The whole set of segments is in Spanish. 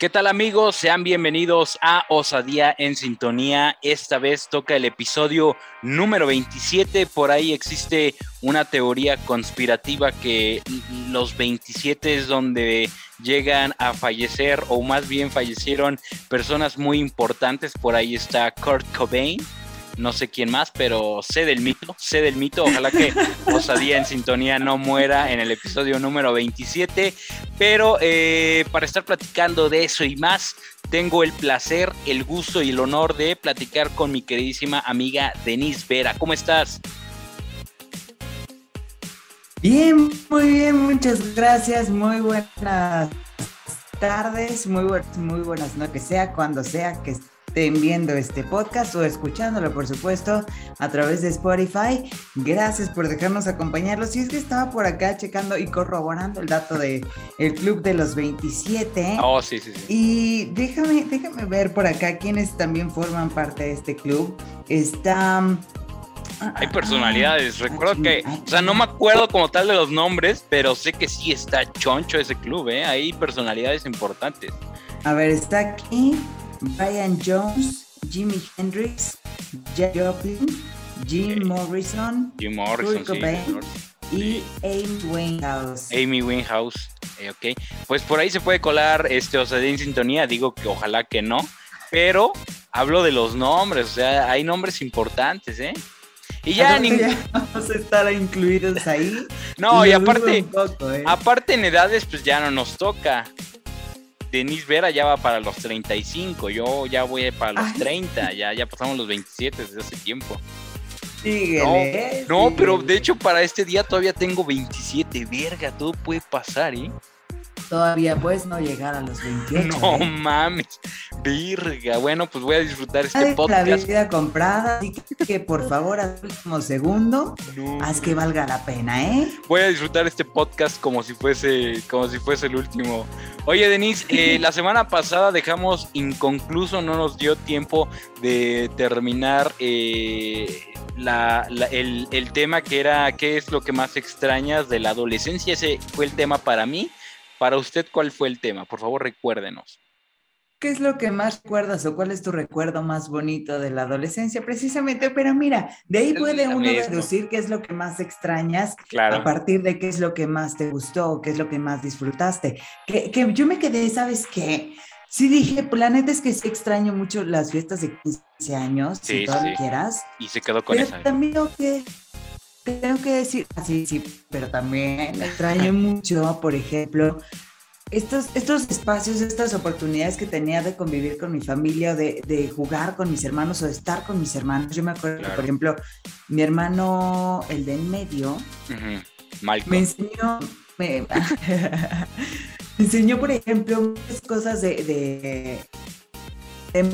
¿Qué tal amigos? Sean bienvenidos a Osadía en Sintonía. Esta vez toca el episodio número 27. Por ahí existe una teoría conspirativa que los 27 es donde llegan a fallecer o más bien fallecieron personas muy importantes. Por ahí está Kurt Cobain no sé quién más, pero sé del mito, sé del mito. Ojalá que Osadía en Sintonía no muera en el episodio número 27. Pero eh, para estar platicando de eso y más, tengo el placer, el gusto y el honor de platicar con mi queridísima amiga Denise Vera. ¿Cómo estás? Bien, muy bien, muchas gracias. Muy buenas tardes, muy, muy buenas no que sea cuando sea que viendo este podcast o escuchándolo, por supuesto, a través de Spotify. Gracias por dejarnos acompañarlos. Y es que estaba por acá checando y corroborando el dato de el club de los 27. Oh, sí, sí, sí. Y déjame, déjame ver por acá quienes también forman parte de este club. Está... Hay personalidades, recuerdo que, o sea, no me acuerdo como tal de los nombres, pero sé que sí está choncho ese club, ¿eh? Hay personalidades importantes. A ver, está aquí Brian Jones, Jimi Hendrix, Jack Joplin, Jim Morrison, Jim Morrison y Amy Winehouse. Amy Winehouse, eh, ok. Pues por ahí se puede colar este Osadía en sintonía, digo que ojalá que no, pero hablo de los nombres, o sea, hay nombres importantes, ¿eh? Y ya, ni... vamos a estar incluidos ahí. no, y aparte, ¿eh? aparte en edades, pues ya no nos toca. Denise Vera ya va para los 35, yo ya voy para los 30, ya, ya pasamos los 27 desde hace tiempo. no, pero de hecho para este día todavía tengo 27, verga, todo puede pasar, ¿eh? Todavía puedes no llegar a los 28. No ¿eh? mames, virga. Bueno, pues voy a disfrutar este podcast. La vida comprada, así que por favor, al último segundo, haz que valga la pena, ¿eh? Voy a disfrutar este podcast como si fuese, como si fuese el último. Oye, Denise, eh, la semana pasada dejamos inconcluso, no nos dio tiempo de terminar eh, el, el tema que era qué es lo que más extrañas de la adolescencia. Ese fue el tema para mí. Para usted, ¿cuál fue el tema? Por favor, recuérdenos. ¿Qué es lo que más recuerdas o cuál es tu recuerdo más bonito de la adolescencia? Precisamente, pero mira, de ahí puede uno deducir qué es lo que más extrañas a partir de qué es lo que más te gustó, qué es lo que más disfrutaste. Que, yo me quedé, ¿sabes qué? Sí dije, pues la neta es que sí extraño mucho las fiestas de 15 años, si todo lo quieras. Y se quedó con pero También que tengo que decir, sí, sí, pero también extraño mucho, por ejemplo, estos, estos espacios, estas oportunidades que tenía de convivir con mi familia, de, de jugar con mis hermanos o de estar con mis hermanos. Yo me acuerdo por ejemplo, mi hermano, el de en medio, me enseñó, me, enseñó, por ejemplo, muchas cosas de de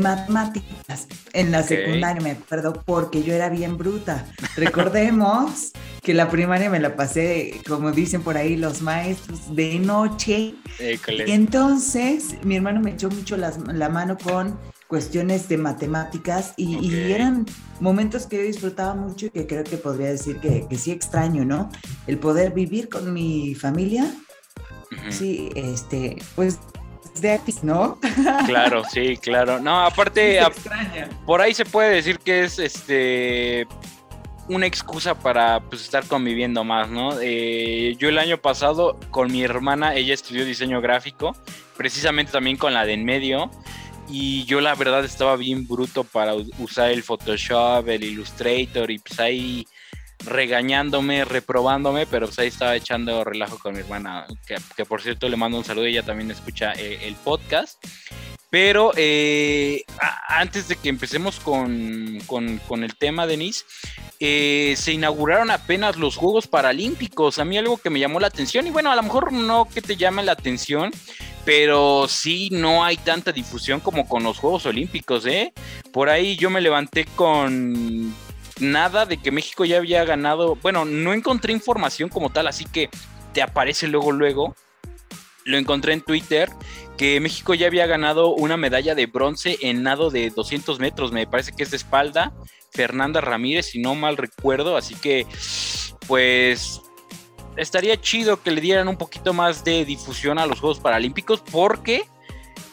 matemáticas en la secundaria, me acuerdo, porque yo era bien bruta. Recordemos que la primaria me la pasé, como dicen por ahí los maestros, de noche. Y entonces mi hermano me echó mucho la mano con cuestiones de matemáticas y, eran momentos que yo disfrutaba mucho y que creo que podría decir que, que sí extraño, ¿no? El poder vivir con mi familia. Sí, este, pues de ¿no? Claro, sí, claro. No, aparte, por ahí se puede decir que es este una excusa para pues, estar conviviendo más, ¿no? Eh, yo el año pasado con mi hermana, ella estudió diseño gráfico, precisamente también con la de en medio, y yo la verdad estaba bien bruto para usar el Photoshop, el Illustrator, y pues ahí regañándome, reprobándome, pero pues ahí estaba echando relajo con mi hermana, que, por cierto le mando un saludo, ella también escucha eh, el podcast. Pero eh, antes de que empecemos con, con, el tema, Denise, eh, se inauguraron apenas los Juegos Paralímpicos. A mí algo que me llamó la atención, y bueno, a lo mejor no que te llame la atención, pero sí no hay tanta difusión como con los Juegos Olímpicos, ¿eh? Por ahí yo me levanté con nada de que México ya había ganado. Bueno, no encontré información como tal, así que te aparece luego, luego. lo encontré en Twitter, que México ya había ganado una medalla de bronce en nado de 200 metros, me parece que es de espalda, Fernanda Ramírez, si no mal recuerdo, así que pues estaría chido que le dieran un poquito más de difusión a los Juegos Paralímpicos porque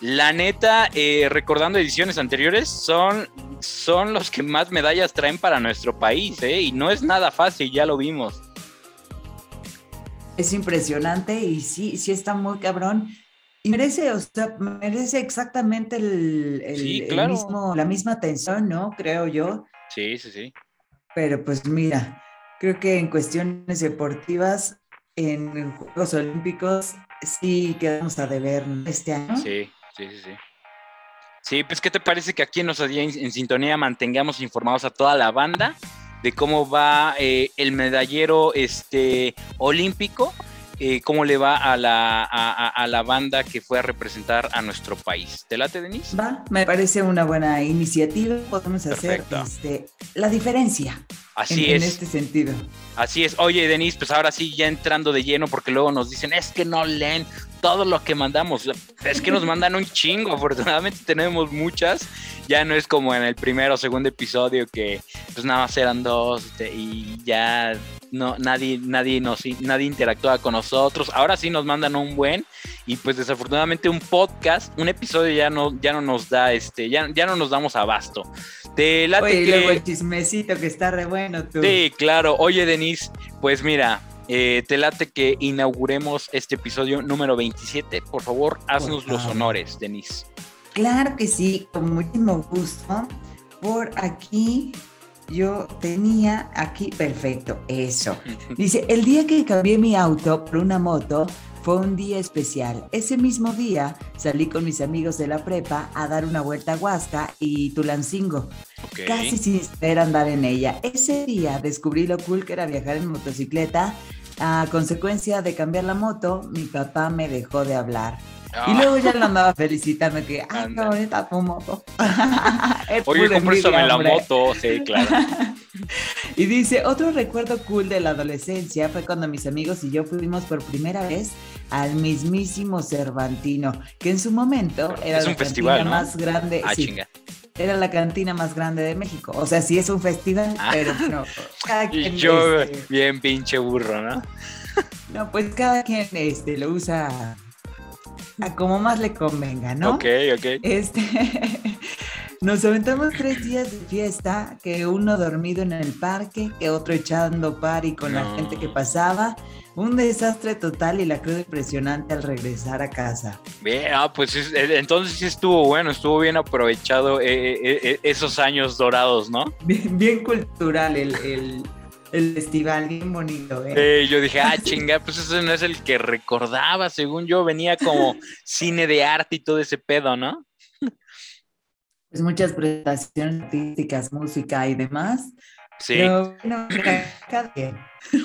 la neta, eh, recordando ediciones anteriores, son, son los que más medallas traen para nuestro país, ¿eh? Y no es nada fácil, ya lo vimos. Es impresionante y sí, sí está muy cabrón. Y merece, o sea, merece exactamente el, mismo, la misma atención, ¿no? Creo yo. Sí, sí, sí. Pero pues mira, creo que en cuestiones deportivas, en Juegos Olímpicos, sí quedamos a deber este año. Sí, sí, sí, sí. Sí, pues ¿qué te parece que aquí en Nos en Sintonía mantengamos informados a toda la banda de cómo va eh, el medallero este, olímpico? Eh, cómo le va a la, a, la banda que fue a representar a nuestro país. ¿Te late, Denise? Va, me parece una buena iniciativa. Podemos hacer este, la diferencia. Así es. En este sentido. Así es. Oye, Denise, pues ahora sí, ya entrando de lleno, porque luego nos dicen, es que no leen todo lo que mandamos. Es que nos mandan un chingo. Afortunadamente tenemos muchas. Ya no es como en el primer o segundo episodio que pues nada más eran dos este, y ya no, nadie, nadie, nos, nadie interactúa con nosotros. Ahora sí nos mandan un buen y pues desafortunadamente un podcast, un episodio ya no, ya no nos da, este, ya, ya no nos damos abasto. Te late Oye, luego el chismecito que está re bueno tú. Sí, claro. Oye, Denise, pues mira, eh, te late que inauguremos este episodio número 27. Por favor, haznos los honores, Denise. Claro que sí, con muchísimo gusto. Por aquí yo tenía aquí, perfecto, eso. Dice, el día que cambié mi auto por una moto fue un día especial. Ese mismo día salí con mis amigos de la prepa a dar una vuelta a Huasca y Tulancingo. Casi sin esperar andar en ella. Ese día descubrí lo cool que era viajar en motocicleta. A consecuencia de cambiar la moto, mi papá me dejó de hablar. Y ah. luego ya lo andaba felicitando que, ay, qué bonita tu moto. Oye, cómprame la moto, sí, claro. y dice, otro recuerdo cool de la adolescencia fue cuando mis amigos y yo fuimos por primera vez al mismísimo Cervantino, que en su momento era es un la festival, más grande. Ah, chinga. Era la cantina más grande de México. O sea, sí es un festival, ah. pero no. Quien yo, este bien pinche burro, ¿no? no, pues cada quien este, lo usa a como más le convenga, ¿no? Ok, ok. Este, nos aventamos tres días de fiesta, que uno dormido en el parque, que otro echando party con la gente que pasaba. Un desastre total y la cruz impresionante al regresar a casa. Bien, ah, pues eh, entonces sí estuvo bueno, estuvo bien aprovechado eh, eh, esos años dorados, ¿no? Bien, bien cultural el el festival, bien bonito, ¿eh? yo dije, ah, chinga, pues ese no es el que recordaba, según yo, venía como cine de arte y todo ese pedo, ¿no? Pues muchas presentaciones artísticas, música y demás. Sí.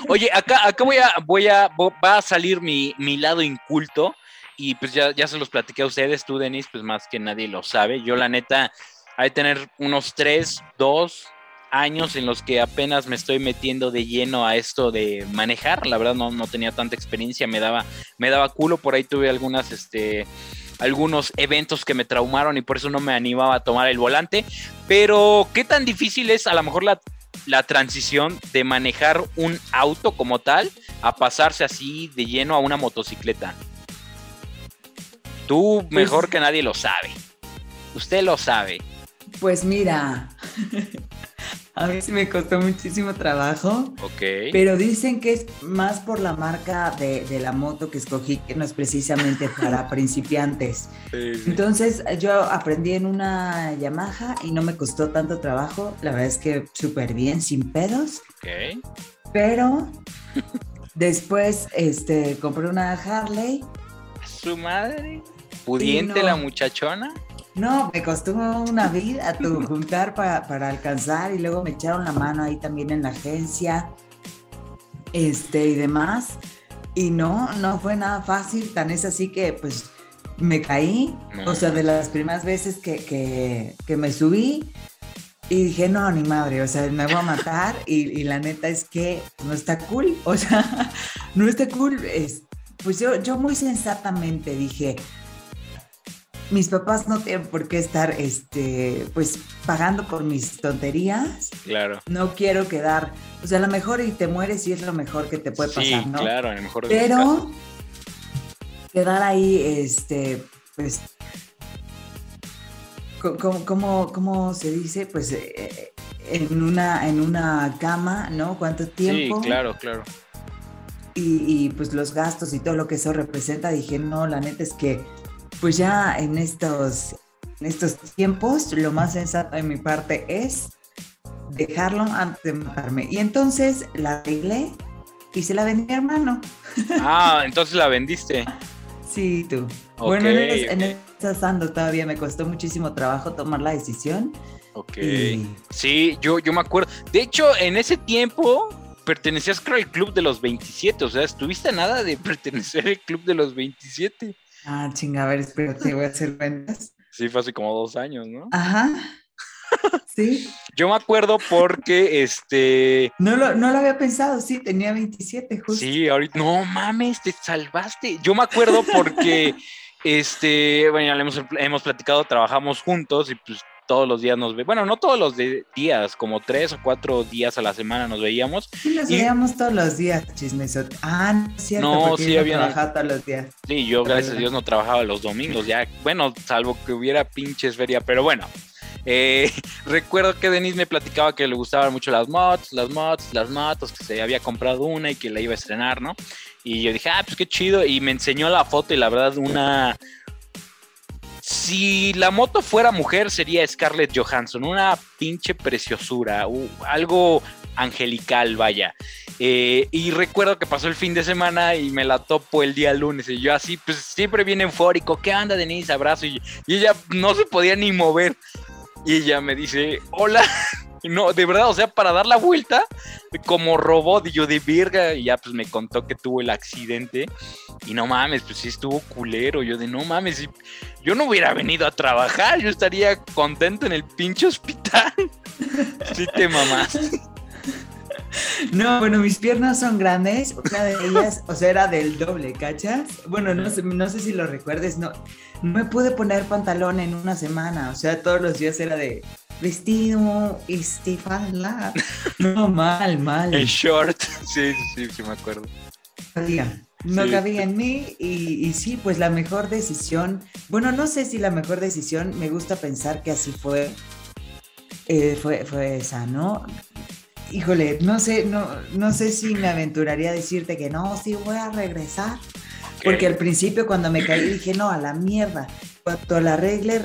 Oye, acá, acá voy a, voy a, va a salir mi, mi lado inculto y pues ya, ya se los platiqué a ustedes, tú, Denis, pues más que nadie lo sabe. Yo, la neta, hay que tener unos tres, dos, años en los que apenas me estoy metiendo de lleno a esto de manejar. La verdad no, no tenía tanta experiencia, me daba, me daba culo. Por ahí tuve algunas, este, algunos eventos que me traumaron y por eso no me animaba a tomar el volante. Pero, ¿qué tan difícil es a lo mejor la, la transición de manejar un auto como tal a pasarse así de lleno a una motocicleta? Tú pues mejor que nadie lo sabe. Usted lo sabe. Pues mira, A mí sí me costó muchísimo trabajo. Ok. Pero dicen que es más por la marca de, la moto que escogí, que no es precisamente para principiantes. Entonces yo aprendí en una Yamaha y no me costó tanto trabajo. La verdad es que súper bien, sin pedos. Ok. Pero después este, compré una Harley. ¿Su madre? ¿Pudiente la muchachona? No, me costó una vida tu juntar para, alcanzar y luego me echaron la mano ahí también en la agencia este, y demás. Y no, no fue nada fácil, tan es así que pues me caí, o sea, de las primeras veces que, me subí y dije, no, ni madre, o sea, me voy a matar y, la neta es que no está cool, o sea, no está cool, es, pues yo, yo muy sensatamente dije, mis papás no tienen por qué estar, este, pues, pagando por mis tonterías. Claro. No quiero quedar, o sea, a lo mejor y te mueres y es lo mejor que te puede pasar, ¿no? claro, a lo mejor. Pero quedar ahí, este, pues, ¿cómo, cómo, se dice? Pues, eh, en una, en una cama, ¿no? ¿Cuánto tiempo? Sí, claro, claro. Y, y, pues los gastos y todo lo que eso representa, dije, no, la neta es que pues ya en estos, en estos tiempos, lo más sensato de mi parte es dejarlo antes de matarme. Y entonces la arreglé y se la vendí a mi hermano. Ah, entonces la vendiste. Sí, tú. bueno, en, ando todavía me costó muchísimo trabajo tomar la decisión. Ok. Sí, yo, yo me acuerdo. De hecho, en ese tiempo pertenecías creo al club de los 27, o sea, estuviste a nada de pertenecer al club de los 27. Ah, chinga, a ver, espérate, voy a hacer cuentas. Sí, fue hace como dos años, ¿no? Ajá. Sí. Yo me acuerdo porque este. No lo, no lo había pensado, sí, tenía 27, justo. Sí, ahorita. No mames, te salvaste. Yo me acuerdo porque, este, bueno, ya hemos, hemos platicado, trabajamos juntos y pues todos los días nos ve, bueno, no todos los días, como tres o cuatro días a la semana nos veíamos. Sí, nos veíamos todos los días, chismesot. Ah, no es cierto, no, sí, había trabajado todos los días. Sí, yo gracias a Dios no trabajaba los domingos, ya, bueno, salvo que hubiera pinches feria, pero bueno. Eh, recuerdo que Denise me platicaba que le gustaban mucho las mods, las mods, las motos, que se había comprado una y que la iba a estrenar, ¿no? Y yo dije, ah, pues qué chido. Y me enseñó la foto y la verdad, una, si la moto fuera mujer, sería Scarlett Johansson, una pinche preciosura, algo angelical, vaya. Eh, y recuerdo que pasó el fin de semana y me la topo el día lunes. Y yo así, pues siempre bien eufórico. ¿Qué anda, Denise? Abrazo. Y, y ella no se podía ni mover. Y ella me dice, hola. No, de verdad, o sea, para dar la vuelta, como robot, y yo de verga, y ya pues me contó que tuvo el accidente. Y no mames, pues sí estuvo culero. Yo de no mames, yo no hubiera venido a trabajar, yo estaría contento en el pinche hospital. sí te mamás. No, bueno, mis piernas son grandes. Una de ellas, o sea, era del doble, ¿cachas? Bueno, no sé, no sé si lo recuerdes, no, no me pude poner pantalón en una semana. O sea, todos los días era de vestido, este No, mal, mal. En short, sí, sí, sí, me acuerdo. No cabía en mí y, y, sí, pues la mejor decisión, bueno, no sé si la mejor decisión, me gusta pensar que así fue, eh, fue, fue esa, ¿no? Híjole, no sé, no, no sé si me aventuraría a decirte que no, sí voy a regresar. Porque al principio cuando me caí dije, no, a la mierda. Cuando la arreglé,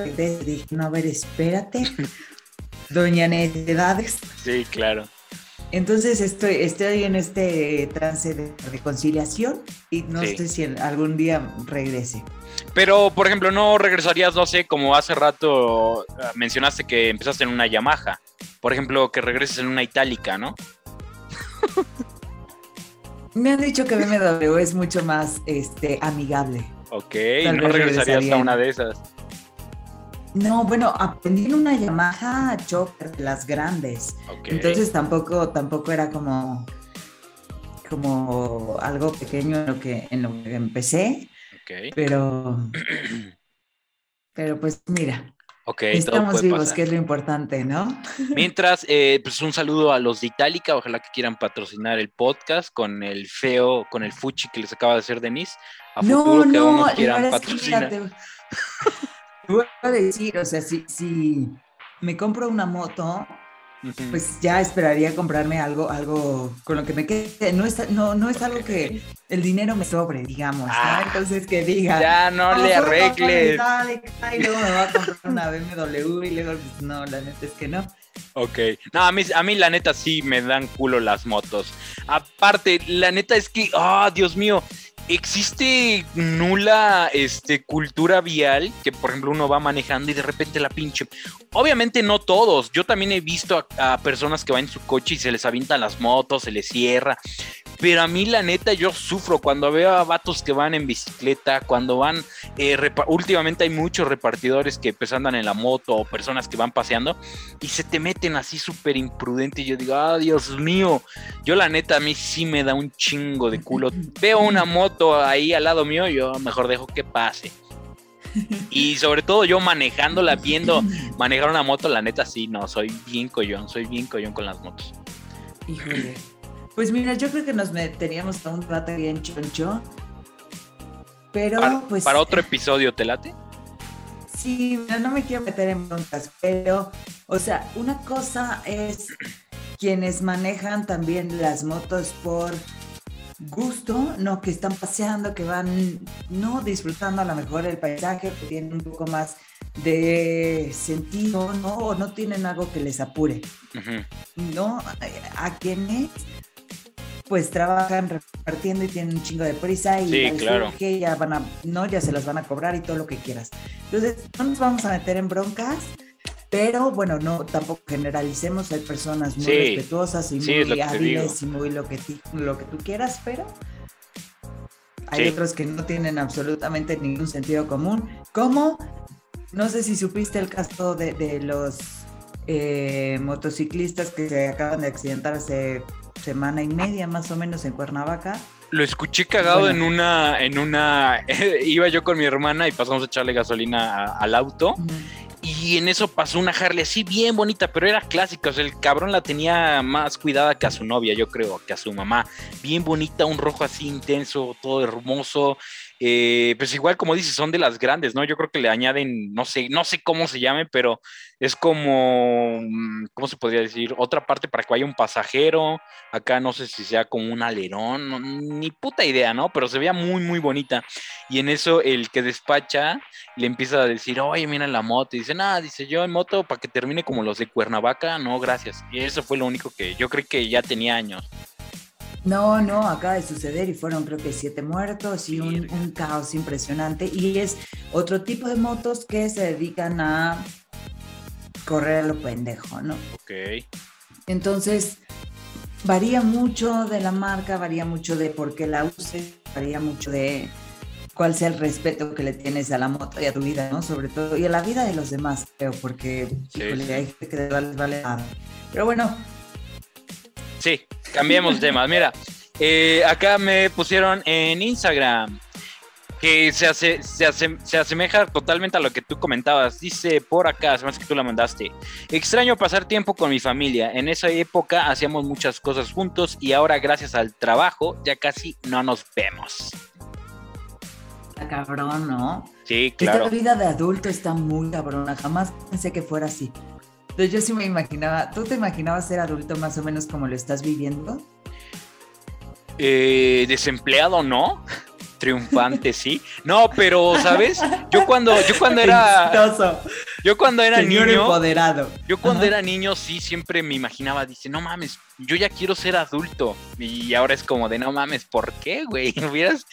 dije, no, a ver, espérate, doña Necedades. Sí, claro. Entonces estoy, estoy en este trance de reconciliación y no sé si algún día regrese. Pero, por ejemplo, no regresarías, no sé, como hace rato ah, mencionaste que empezaste en una Yamaha. Por ejemplo, que regreses en una Itálica, ¿no? Me han dicho que BMW es mucho más este, amigable. Ok, no regresarías a una de esas. No, bueno, aprendí en una Yamaha Choker, las grandes. Entonces tampoco, tampoco era como, como algo pequeño en lo que, en lo que empecé. Pero, pero pues mira. Estamos vivos, que es lo importante, ¿no? Mientras, eh, pues un saludo a los de Itálica, ojalá que quieran patrocinar el podcast con el feo, con el fuchi que les acaba de hacer Denise. A futuro no, que quieran patrocinar. voy a decir, o sea, si, si me compro una moto, pues ya esperaría comprarme algo, algo con lo que me quede. No es, no, no es algo que el dinero me sobre, digamos. Ah, Entonces que diga. Ya no le arregles. Y luego me va a comprar una BMW y luego, pues, no, la neta es que no. Ok. No, a mí, a mí la neta sí me dan culo las motos. Aparte, la neta es que, ah, Dios mío, existe nula este, cultura vial que, por ejemplo, uno va manejando y de repente la pinche. Obviamente no todos. Yo también he visto a, personas que van en su coche y se les avientan las motos, se les cierra. Pero a mí la neta yo sufro cuando veo a vatos que van en bicicleta, cuando van, eh, últimamente hay muchos repartidores que pues andan en la moto o personas que van paseando y se te meten así súper imprudente y yo digo, ah, Dios mío, yo la neta a mí sí me da un chingo de culo. Veo una moto ahí al lado mío, yo mejor dejo que pase. Y sobre todo yo manejándola, viendo manejar una moto, la neta sí, no, soy bien collón, soy bien collón con las motos. Híjole. Pues mira, yo creo que nos meteríamos a un debate bien choncho. Pero para, pues. Para otro episodio, ¿te late? Sí, no, no me quiero meter en broncas, pero, o sea, una cosa es quienes manejan también las motos por gusto, no que están paseando, que van no disfrutando a lo mejor el paisaje, que tienen un poco más de sentido, ¿no? O no tienen algo que les apure, ¿no? A quienes pues trabajan repartiendo y tienen un chingo de prisa y sí, claro. que ya van a, no, ya se las van a cobrar y todo lo que quieras. Entonces, no nos vamos a meter en broncas, pero bueno, no, tampoco generalicemos, hay personas muy respetuosas y muy hábiles y muy lo que, lo que tú quieras, pero hay otros que no tienen absolutamente ningún sentido común, como, no sé si supiste el caso de, los eh, motociclistas que se acaban de accidentar hace semana y media más o menos en Cuernavaca. Lo escuché cagado en una, en una, iba yo con mi hermana y pasamos a echarle gasolina al auto. Y en eso pasó una Harley así bien bonita, pero era clásica. O sea, el cabrón la tenía más cuidada que a su novia, yo creo, que a su mamá. Bien bonita, un rojo así intenso, todo hermoso. Eh, pues igual como dices, son de las grandes, ¿no? Yo creo que le añaden, no sé, no sé cómo se llame, pero es como, mm, ¿cómo se podría decir? Otra parte para que vaya un pasajero. Acá no sé si sea como un alerón, ni puta idea, ¿no? Pero se veía muy, muy bonita. Y en eso el que despacha le empieza a decir, oye, mira la moto. Y dice, nada, dice yo en moto para que termine como los de Cuernavaca, no, gracias. Y eso fue lo único que yo creo que ya tenía años. No, no, acaba de suceder y fueron creo que siete muertos y un, caos impresionante. Y es otro tipo de motos que se dedican a correr a lo pendejo, ¿no? Ok. Entonces, varía mucho de la marca, varía mucho de por qué la uses, varía mucho de cuál sea el respeto que le tienes a la moto y a tu vida, ¿no? Sobre todo, y a la vida de los demás, creo, porque hay gente que vale, vale nada. Pero bueno, Sí, cambiemos de tema. Mira, eh, acá me pusieron en Instagram que se, hace, se, se, asemeja totalmente a lo que tú comentabas. Dice por acá, además que tú la mandaste. Extraño pasar tiempo con mi familia. En esa época hacíamos muchas cosas juntos y ahora gracias al trabajo ya casi no nos vemos. Está cabrón, ¿no? Sí, claro. Esta vida de adulto está muy cabrona. Jamás pensé que fuera así. Entonces yo sí me imaginaba, ¿tú te imaginabas ser adulto más o menos como lo estás viviendo? Eh, desempleado, ¿no? Triunfante, sí. No, pero, ¿sabes? Yo cuando, yo cuando era. Yo cuando era niño. empoderado. Yo cuando era niño, sí, siempre me imaginaba, dice, no mames, yo ya quiero ser adulto. Y ahora es como de, no mames, ¿por qué, güey? Hubieras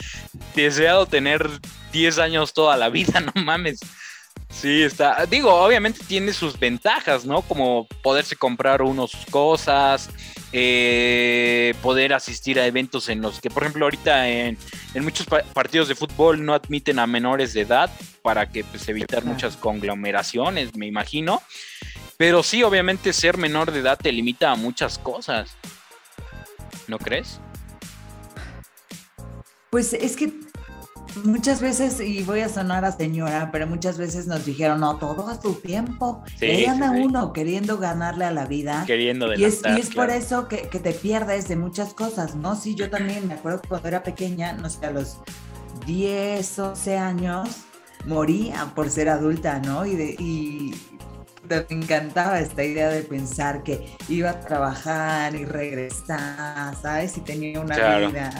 deseado tener 10 años toda la vida, no mames. Sí, está. Digo, obviamente tiene sus ventajas, ¿no? Como poderse comprar uno sus cosas, eh, poder asistir a eventos en los que, por ejemplo, ahorita en, muchos partidos de fútbol no admiten a menores de edad para que pues, evitar muchas conglomeraciones, me imagino. Pero sí, obviamente ser menor de edad te limita a muchas cosas. ¿No crees? Pues es que muchas veces, y voy a sonar a señora, pero muchas veces nos dijeron, no, todo a su tiempo. Sí, anda uno queriendo ganarle a la vida. Queriendo Y es, y es por eso que, te pierdes de muchas cosas, ¿no? Sí, yo también me acuerdo cuando era pequeña, no sé, a los 10, 11 años, moría por ser adulta, ¿no? Y, de, y me encantaba esta idea de pensar que iba a trabajar y regresar, ¿sabes? Y tenía una vida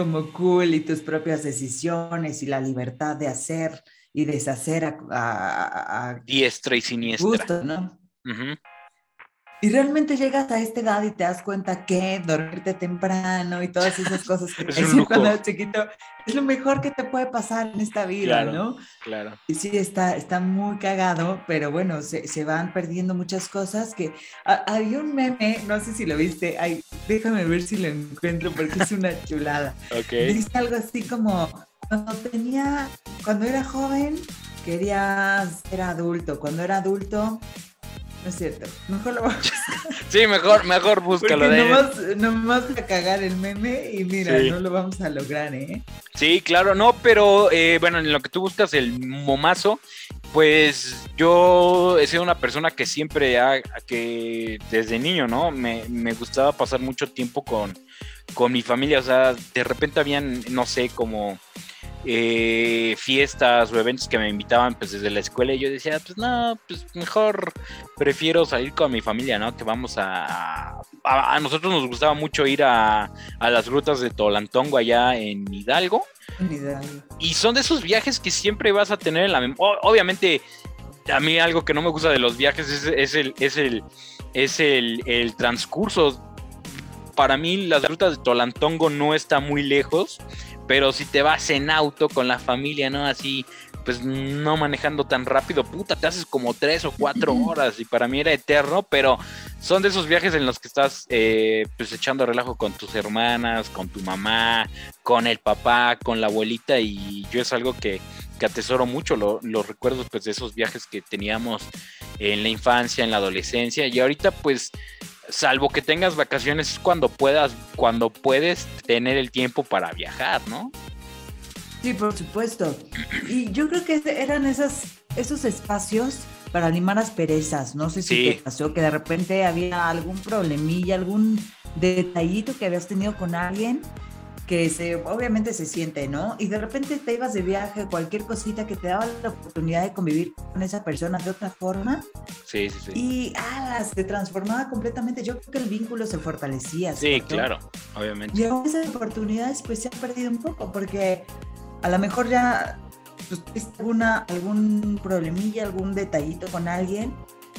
como cool y tus propias decisiones y la libertad de hacer y deshacer a, diestra y siniestra. ¿no? Y realmente llegas a esta edad y te das cuenta que dormirte temprano y todas esas cosas que te dicen cuando eres chiquito es lo mejor que te puede pasar en esta vida, ¿no? Claro. Y sí, está, está muy cagado, pero bueno, se, se van perdiendo muchas cosas que... hay un meme, no sé si lo viste, ay, déjame ver si lo encuentro porque es una chulada. ok. Dice algo así como, cuando tenía, cuando era joven, quería ser adulto, cuando era adulto no es cierto. Mejor lo vamos a Sí, mejor, mejor búscalo. Porque nomás, nomás a cagar el meme y mira, no lo vamos a lograr, ¿eh? Sí, claro, no, pero eh, bueno, en lo que tú buscas el momazo, pues yo he sido una persona que siempre, ha, que desde niño, ¿no? Me, me gustaba pasar mucho tiempo con, con mi familia, o sea, de repente habían, no sé, como eh, fiestas o eventos que me invitaban pues desde la escuela y yo decía, pues no, pues mejor prefiero salir con mi familia, ¿no? Que vamos a... A, nosotros nos gustaba mucho ir a, las grutas de Tolantongo allá en Hidalgo. Y son de esos viajes que siempre vas a tener en la memoria. Obviamente, a mí algo que no me gusta de los viajes es, es el, es el, es el, el transcurso. Para mí las rutas de Tolantongo no está muy lejos pero si te vas en auto con la familia, ¿no? Así, pues no manejando tan rápido, puta, te haces como tres o cuatro horas y para mí era eterno, pero son de esos viajes en los que estás eh, pues echando relajo con tus hermanas, con tu mamá, con el papá, con la abuelita y yo es algo que, que atesoro mucho, los recuerdos pues de esos viajes que teníamos en la infancia, en la adolescencia y ahorita pues salvo que tengas vacaciones, es cuando puedas, cuando puedes tener el tiempo para viajar, ¿no? Sí, por supuesto. Y yo creo que eran esas, esos espacios para animar las perezas. No sé si te pasó que de repente había algún problemilla, algún detallito que habías tenido con alguien que se, obviamente se siente, ¿no? Y de repente te ibas de viaje, cualquier cosita que te daba la oportunidad de convivir con esa persona de otra forma. Sí, sí, sí. Y ah, se transformaba completamente. Yo creo que el vínculo se fortalecía. Sí, claro, obviamente. Y ahora esas oportunidades pues se han perdido un poco porque a lo mejor ya pues, alguna, algún problemilla, algún detallito con alguien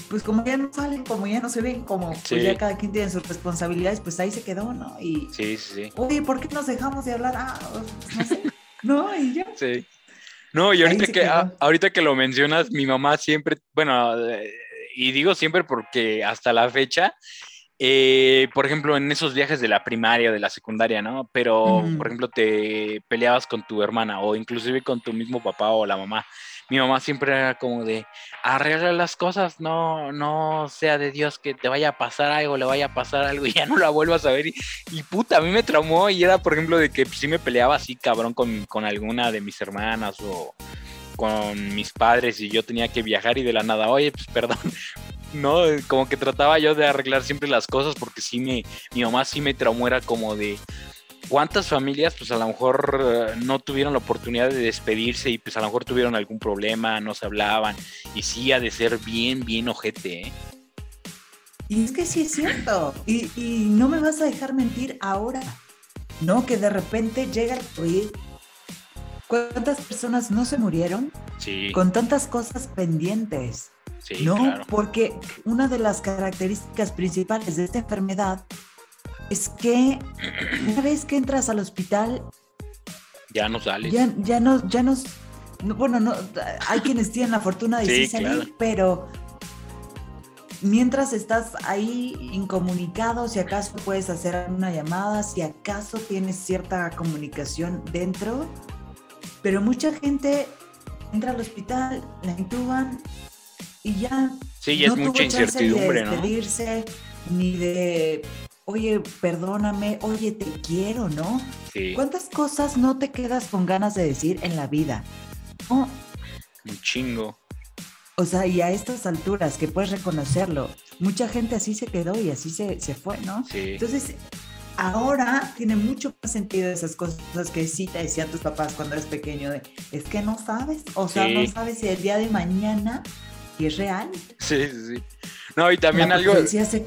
pues como ya no salen, como ya no se ven, como pues ya cada quien tiene sus responsabilidades, pues ahí se quedó, ¿no? Y, sí, sí, sí. Oye, ¿por qué nos dejamos de hablar? Ah, pues, no sé. no, y ya. Sí. No, y ahorita que, ahorita que lo mencionas, mi mamá siempre, bueno, y digo siempre porque hasta la fecha, eh, por ejemplo, en esos viajes de la primaria o de la secundaria, ¿no? Pero, por ejemplo, te peleabas con tu hermana o inclusive con tu mismo papá o la mamá mi mamá siempre era como de arregla las cosas, no, no sea de Dios que te vaya a pasar algo, le vaya a pasar algo y ya no la vuelvas a ver. Y, puta, a mí me traumó y era, por ejemplo, de que si me peleaba así cabrón con, con alguna de mis hermanas o con mis padres y yo tenía que viajar y de la nada, oye, pues perdón, no, como que trataba yo de arreglar siempre las cosas porque sí me, mi mamá sí me traumó, era como de, ¿Cuántas familias pues a lo mejor eh, no tuvieron la oportunidad de despedirse y pues a lo mejor tuvieron algún problema, no se hablaban y sí ha de ser bien, bien ojete, ¿eh? Y es que sí es cierto, y, no me vas a dejar mentir ahora, ¿no? Que de repente llega el COVID. ¿Cuántas personas no se murieron? Sí. Con tantas cosas pendientes. Sí, ¿no? Claro. Porque una de las características principales de esta enfermedad es que una vez que entras al hospital... Ya no sales. Ya, ya no, ya no, bueno, no, hay quienes tienen la fortuna de sí, salir, pero mientras estás ahí incomunicado, si acaso puedes hacer una llamada, si acaso tienes cierta comunicación dentro, pero mucha gente entra al hospital, la intuban y ya. Sí, ya es mucha incertidumbre, de despedirse, Ni de oye, perdóname, oye, te quiero, ¿no? Sí. ¿Cuántas cosas no te quedas con ganas de decir en la vida? Un chingo. O sea, y a estas alturas que puedes reconocerlo, mucha gente así se quedó y así se, fue, ¿no? Sí. Entonces, ahora tiene mucho más sentido esas cosas que sí te decían tus papás cuando eres pequeño, de, es que no sabes, o sea, no sabes si el día de mañana es real. Sí, sí, sí. No, y también algo. Se.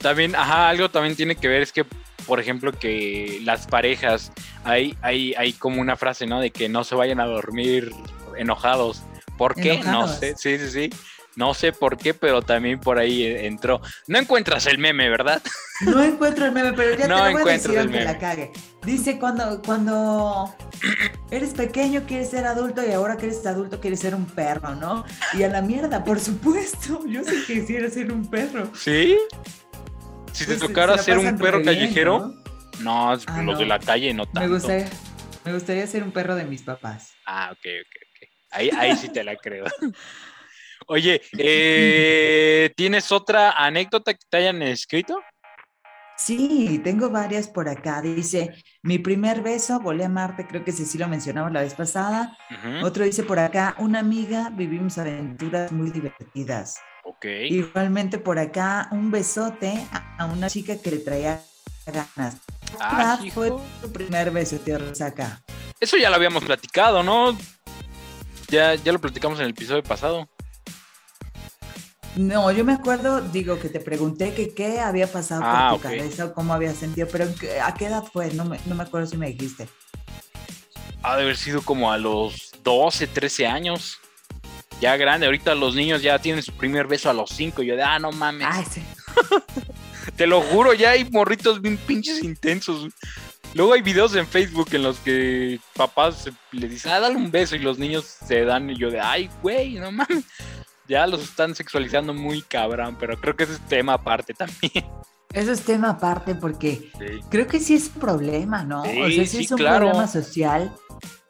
También, ajá, algo también tiene que ver es que, por ejemplo, que las parejas, hay, hay, hay como una frase, ¿no? De que no se vayan a dormir enojados. ¿Por qué? No sé, sí, sí, sí. No sé por qué, pero también por ahí entró. No encuentras el meme, ¿verdad? No encuentro el meme, pero ya te lo voy a decir la cague. Dice cuando, cuando eres pequeño quieres ser adulto y ahora que eres adulto quieres ser un perro, ¿no? Y a la mierda, por supuesto. Yo sí quisiera ser un perro. ¿Sí? Si te pues, tocara ser un perro callejero, no, ah, los de la calle no tanto. Me gustaría, me gustaría ser un perro de mis papás. Ah, ok, ok, ok. Ahí, ahí sí te la creo. Oye, eh, ¿tienes otra anécdota que te hayan escrito? Sí, tengo varias por acá. Dice, mi primer beso, volé a Marte, creo que sí lo mencionamos la vez pasada. Otro dice por acá, una amiga, vivimos aventuras muy divertidas. Ok. Igualmente por acá, un besote a una chica que le traía ganas. Ah, fue tu primer beso, tío Rosaca? Eso ya lo habíamos platicado, ¿no? Ya, ya lo platicamos en el episodio pasado. No, yo me acuerdo, digo, que te pregunté que qué había pasado por ah, tu cabeza o cómo había sentido, pero ¿a qué edad fue? No me, no me acuerdo si me dijiste. Ha de haber sido como a los 12, 13 años. Ya grande, ahorita los niños ya tienen su primer beso a los 5. Yo de, ah, no mames. Ay, sí. Te lo juro, ya hay morritos bien pinches intensos. Luego hay videos en Facebook en los que papás le dicen, ah, dale un beso y los niños se dan y yo de, ay, güey, no mames ya los están sexualizando muy cabrón, pero creo que ese es tema aparte también. Eso es tema aparte porque creo que sí es un problema, ¿no? o sea, sí, es un problema social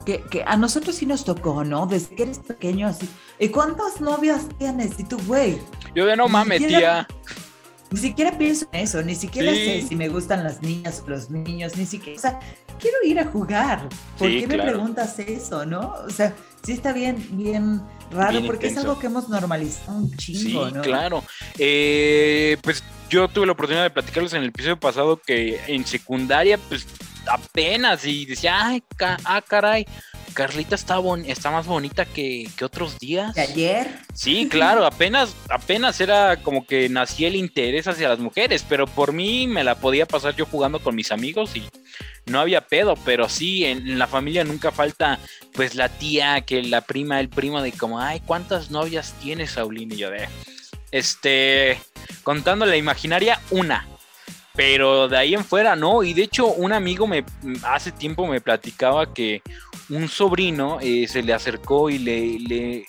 que, que, a nosotros sí nos tocó, ¿no? Desde que eres pequeño así. ¿Y cuántas novias tienes? Y tú, güey. Yo de no mames, tía. Ni siquiera pienso en eso, ni siquiera sé si me gustan las niñas o los niños, ni siquiera, o sea, quiero ir a jugar. ¿Por qué me preguntas eso, no? O sea, sí está bien, bien raro, porque es algo que hemos normalizado un chingo, sí, claro. Eh, pues yo tuve la oportunidad de platicarles en el episodio pasado que en secundaria, pues apenas, y decía, ay, ah, caray, Carlita está, está más bonita que, otros días. ¿De ayer? Sí, claro, apenas, apenas era como que nacía el interés hacia las mujeres, pero por mí me la podía pasar yo jugando con mis amigos y no había pedo, pero sí, en, la familia nunca falta pues la tía, que la prima, el primo de como, ay, ¿cuántas novias tienes, Saulín? Y yo de, este, contando la imaginaria, una. Pero de ahí en fuera no, y de hecho un amigo me hace tiempo me platicaba que un sobrino eh, se le acercó y le,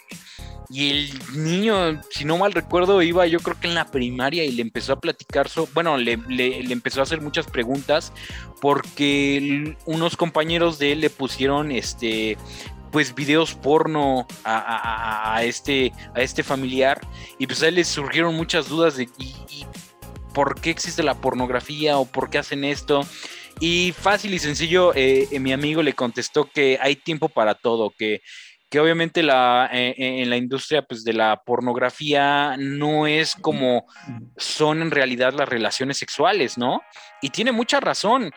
y el niño, si no mal recuerdo, iba yo creo que en la primaria y le empezó a platicar, bueno, le, empezó a hacer muchas preguntas porque unos compañeros de él le pusieron este pues videos porno a, este, a este familiar. Y pues a él le surgieron muchas dudas de por qué existe la pornografía o por qué hacen esto. Y fácil y sencillo, eh, eh, mi amigo le contestó que hay tiempo para todo, que, que obviamente la, eh, en la industria pues, de la pornografía no es como son en realidad las relaciones sexuales, ¿no? Y tiene mucha razón.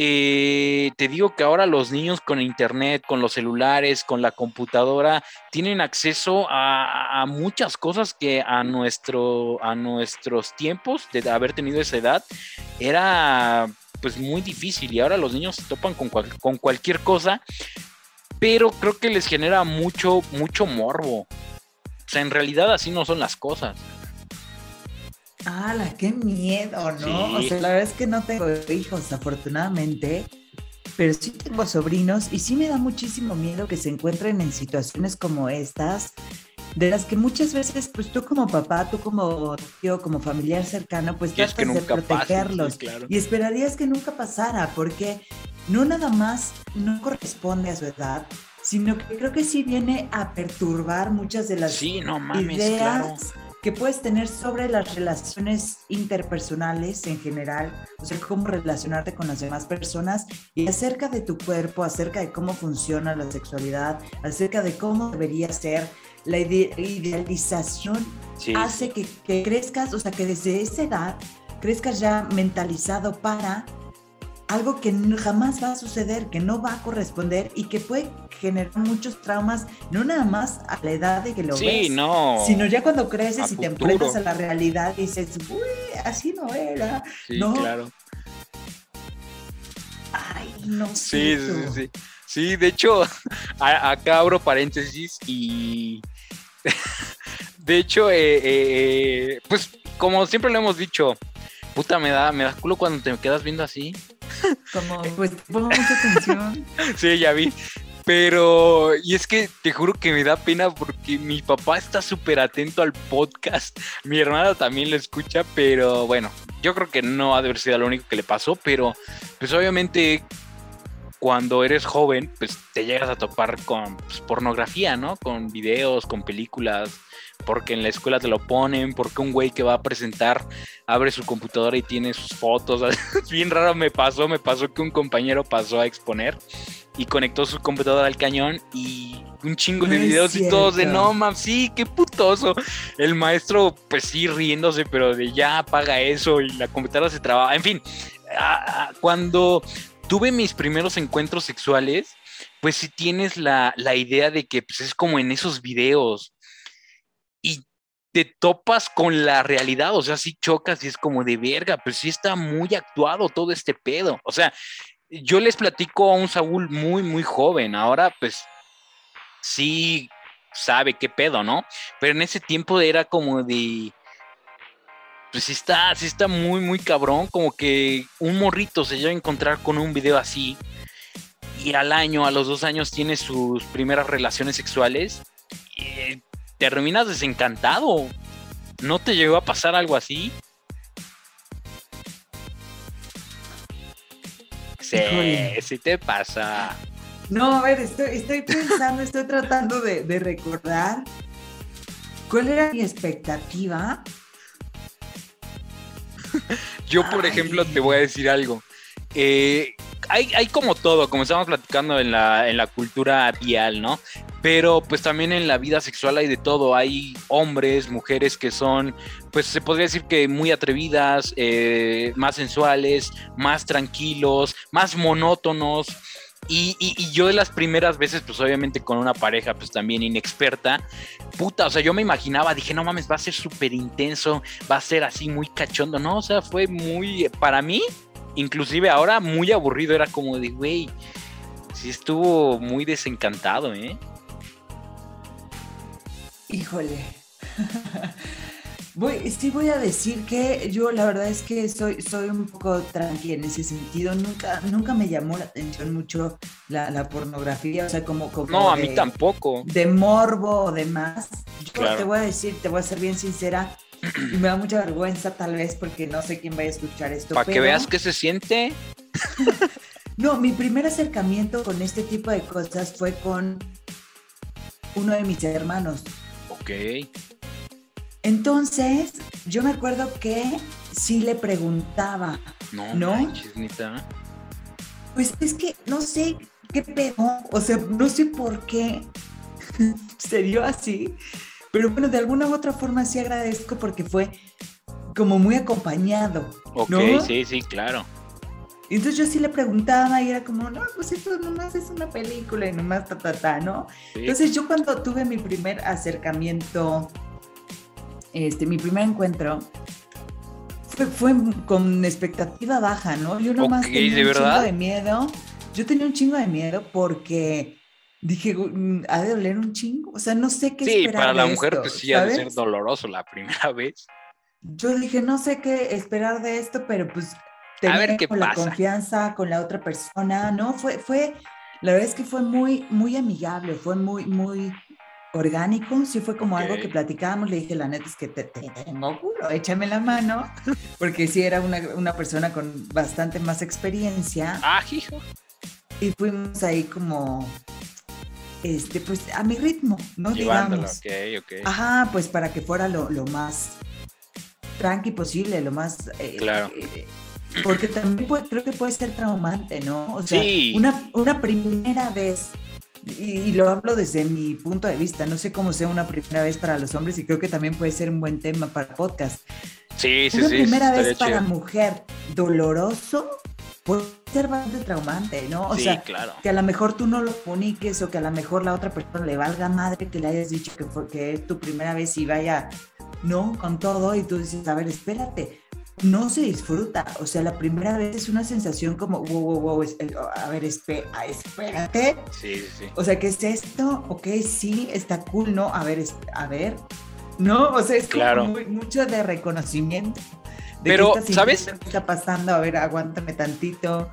Eh, te digo que ahora los niños con internet, con los celulares, con la computadora, tienen acceso a, muchas cosas que a, nuestro, a nuestros tiempos de haber tenido esa edad era pues muy difícil y ahora los niños se topan con, con cualquier cosa, pero creo que les genera mucho, mucho morbo. O sea, en realidad así no son las cosas. ¡Hala, qué miedo, ¿no? O sea, la verdad es que no tengo hijos, afortunadamente, pero sí tengo sobrinos y sí me da muchísimo miedo que se encuentren en situaciones como estas, de las que muchas veces, pues tú como papá, tú como tío, como familiar cercano, pues tratas de protegerlos y esperarías que nunca pasara, porque no nada más no corresponde a su edad, sino que creo que sí viene a perturbar muchas de las sí, no mames, ideas que puedes tener sobre las relaciones interpersonales en general, o sea, cómo relacionarte con las demás personas y acerca de tu cuerpo, acerca de cómo funciona la sexualidad, acerca de cómo debería ser. La idealización hace que, que crezcas, o sea, que desde esa edad crezcas ya mentalizado para algo que jamás va a suceder, que no va a corresponder y que puede generar muchos traumas, no nada más a la edad de que lo ves, no. sino ya cuando creces y te enfrentas a la realidad y dices, uy, así no era. Sí, ¿no? claro. Ay, no sí, Sí, sí, sí. Sí, de hecho, acá abro paréntesis y De hecho, eh, eh, pues como siempre lo hemos dicho, puta, me da, me da culo cuando te quedas viendo así. Como, pues pongo mucha atención. sí, ya vi. Pero, y es que te juro que me da pena porque mi papá está súper atento al podcast. Mi hermana también lo escucha, pero bueno, yo creo que no ha de haber sido lo único que le pasó, pero pues obviamente cuando eres joven, pues te llegas a topar con pues, pornografía, ¿no? Con videos, con películas, porque en la escuela te lo ponen, porque un güey que va a presentar abre su computadora y tiene sus fotos. Bien raro me pasó, me pasó que un compañero pasó a exponer y conectó su computadora al cañón y un chingo de videos y todos de no mames, sí, qué putoso. El maestro, pues sí, riéndose, pero de ya apaga eso y la computadora se traba. En fin, cuando tuve mis primeros encuentros sexuales, pues si tienes la, idea de que pues, es como en esos videos y te topas con la realidad, o sea, si chocas y es como de verga, pues sí está muy actuado todo este pedo. O sea, yo les platico a un Saúl muy, muy joven. Ahora, pues, sí sabe qué pedo, ¿no? Pero en ese tiempo era como de. Pues sí está, sí está muy, muy cabrón. Como que un morrito se lleva a encontrar con un video así. Y al año, a los dos años, tiene sus primeras relaciones sexuales. Terminas desencantado. ¿No te llegó a pasar algo así? Sí, sí te pasa. No, a ver, estoy, pensando, estoy tratando de, recordar cuál era mi expectativa. Yo, por ejemplo, te voy a decir algo. Eh, hay, hay, como todo, como estamos platicando en la, en la cultura vial, ¿no? Pero pues también en la vida sexual hay de todo. Hay hombres, mujeres que son, pues se podría decir que muy atrevidas, eh, más sensuales, más tranquilos, más monótonos. Y, y, yo de las primeras veces, pues obviamente con una pareja, pues también inexperta, puta, o sea, yo me imaginaba, dije, no mames, va a ser súper intenso, va a ser así muy cachondo, ¿no? O sea, fue muy, para mí, inclusive ahora muy aburrido, era como de, güey, sí estuvo muy desencantado, ¿eh? Híjole. Voy, sí voy a decir que yo la verdad es que soy, soy un poco tranqui en ese sentido. Nunca, nunca me llamó la atención mucho la, pornografía, o sea, como, como No, a mí tampoco. De morbo o demás. Yo te voy a decir, te voy a ser bien sincera, y me da mucha vergüenza tal vez porque no sé quién vaya a escuchar esto. Para que veas qué se siente. no, mi primer acercamiento con este tipo de cosas fue con uno de mis hermanos. Entonces, yo me acuerdo que sí le preguntaba. No, ¿no? Pues es que no sé qué pedo, o sea, no sé por qué se dio así, pero bueno, de alguna u otra forma sí agradezco porque fue como muy acompañado. Ok, sí, sí, claro. Y entonces yo sí le preguntaba y era como, no, pues esto nomás es una película y nomás ta, ta, ta, ¿no? Entonces yo cuando tuve mi primer acercamiento, este, mi primer encuentro, fue, fue con expectativa baja, ¿no? Yo nomás tenía un chingo de miedo. Yo tenía un chingo de miedo porque dije, mm, ha de doler un chingo. O sea, no sé qué Sí, para la mujer, pues sí, ha de ser doloroso la primera vez. Yo dije, no sé qué esperar de esto, pero pues a ver qué con la confianza con la otra persona, ¿no? Fue, fue, la verdad es que fue muy, muy amigable, fue muy, muy orgánico, sí fue como algo que platicábamos, le dije, la neta es que te, tengo culo, échame la mano, porque sí era una, una persona con bastante más experiencia. Ah, hijo. Y fuimos ahí como, este, pues a mi ritmo, ¿no? Digamos. Ajá, pues para que fuera lo, lo más tranqui posible, lo más... Eh, claro. Eh, porque también creo que puede ser traumante, ¿no? O sea, una, una primera vez, y, lo hablo desde mi punto de vista, no sé cómo sea una primera vez para los hombres y creo que también puede ser un buen tema para podcast. Sí, sí, una sí. Una primera vez para mujer doloroso puede ser bastante traumante, ¿no? O sí, sea, claro. que a lo mejor tú no lo comuniques o que a lo mejor la otra persona le valga madre que le hayas dicho que, fue, que es tu primera vez y vaya, ¿no? Con todo y tú dices, a ver, espérate no se disfruta. O sea, la primera vez es una sensación como, wow, wow, wow, a ver, ah, espérate. Sí, sí. O sea, ¿qué es esto? Ok, sí, está cool, ¿no? A ver, a ver. ¿no? O sea, es como mucho de reconocimiento. Pero, ¿sabes? ¿Qué está pasando? A ver, aguántame tantito.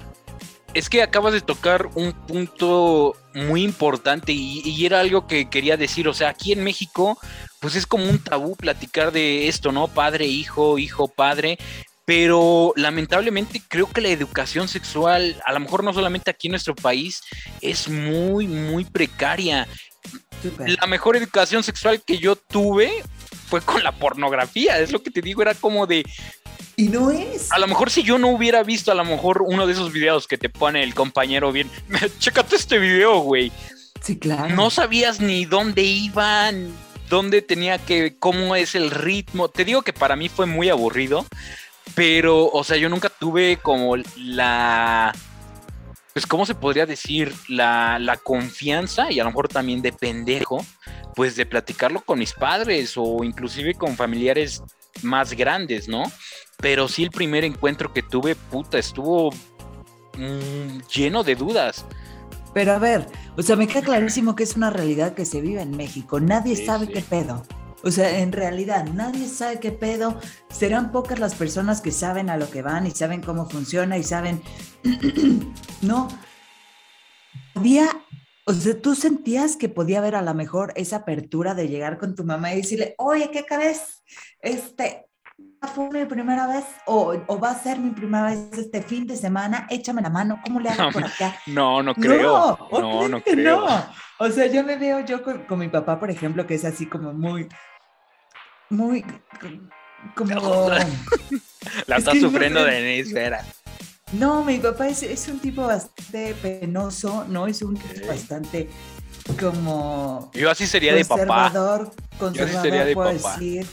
Es que acabas de tocar un punto muy importante y, y, era algo que quería decir. O sea, aquí en México, pues es como un tabú platicar de esto, ¿no? Padre, hijo, hijo, padre. Pero lamentablemente creo que la educación sexual, a lo mejor no solamente aquí en nuestro país, es muy, muy precaria. La mejor educación sexual que yo tuve fue con la pornografía, es lo que te digo, era como de... Y no es. A lo mejor si yo no hubiera visto a lo mejor uno de esos videos que te pone el compañero bien, chécate este video, güey. Sí, claro. No sabías ni dónde iban, dónde tenía que, cómo es el ritmo. Te digo que para mí fue muy aburrido, pero, o sea, yo nunca tuve como la pues, ¿cómo se podría decir? La, la, confianza y a lo mejor también de pendejo, pues de platicarlo con mis padres o inclusive con familiares más grandes, ¿no? Pero sí el primer encuentro que tuve, puta, estuvo mm, lleno de dudas. Pero a ver, o sea, me queda clarísimo que es una realidad que se vive en México. Nadie sabe qué pedo. O sea, en realidad nadie sabe qué pedo. Serán pocas las personas que saben a lo que van y saben cómo funciona y saben... no. Había, o sea, tú sentías que podía haber a lo mejor esa apertura de llegar con tu mamá y decirle, oye, ¿qué crees? Este, fue mi primera vez o, va a ser mi primera vez este fin de semana, échame la mano, ¿cómo le hago por acá? No, no creo. No, no, creo. O sea, yo me veo yo con, con, mi papá, por ejemplo, que es así como muy, muy como... La está sufriendo de Denise Vera. No, mi papá es, es, un tipo bastante penoso, ¿no? Es un tipo bastante como... Yo así sería de papá. Conservador, sería de puedo decir.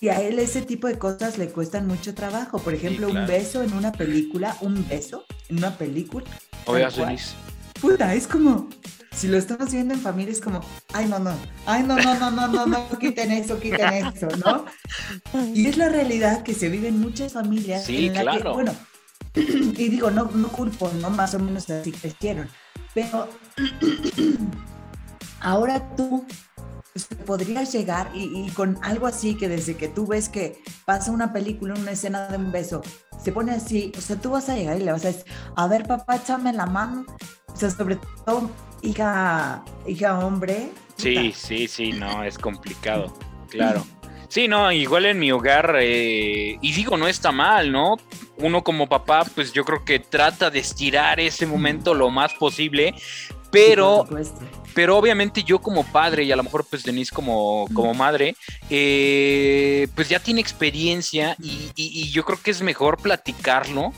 Y a él ese tipo de cosas le cuestan mucho trabajo. Por ejemplo, un beso en una película, un beso en una película. Oiga, Denise. Puta, es como, si lo estamos viendo en familia es como, ay, no, no, ay, no, no, no, no, no, no, quiten eso, quiten eso, ¿no? Y es la realidad que se vive en muchas familias. Sí, claro. bueno, y digo, no, no culpo, ¿no? Más o menos así crecieron. Pero ahora tú podrías llegar y, con algo así que desde que tú ves que pasa una película, una escena de un beso, se pone así, o sea, tú vas a llegar y le vas a decir, a ver papá, échame la mano, o sea, sobre todo hija, hija hombre. Sí, sí, sí, no, es complicado, claro. Sí, no, igual en mi hogar, eh, y digo, no está mal, ¿no? Uno como papá, pues yo creo que trata de estirar ese momento lo más posible, pero, pero obviamente yo como padre, y a lo mejor pues Denise como, como madre, eh, pues ya tiene experiencia y, y yo creo que es mejor platicarlo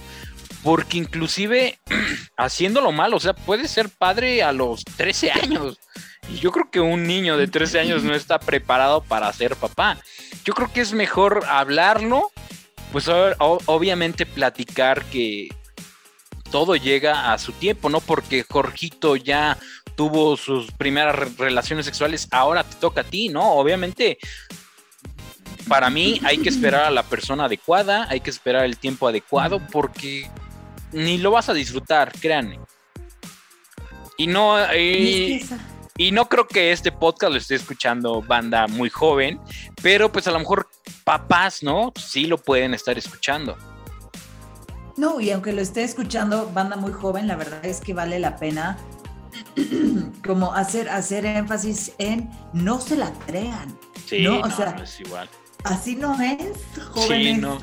porque inclusive haciéndolo mal, o sea, puede ser padre a los 13 años. Y yo creo que un niño de 13 años no está preparado para ser papá. Yo creo que es mejor hablarlo, pues obviamente platicar que todo llega a su tiempo, ¿no? Porque Jorgito ya tuvo sus primeras relaciones sexuales, ahora te toca a ti, ¿no? Obviamente para mí hay que esperar a la persona adecuada, hay que esperar el tiempo adecuado, porque ni lo vas a disfrutar, créanme. Y no, y, no creo que este podcast lo esté escuchando banda muy joven, pero pues a lo mejor papás, ¿no? Sí lo pueden estar escuchando. No, y aunque lo esté escuchando banda muy joven, la verdad es que vale la pena como hacer, hacer énfasis en no se la crean. Sí, no, o sea, es igual. Así no es, jóvenes. Sí, no.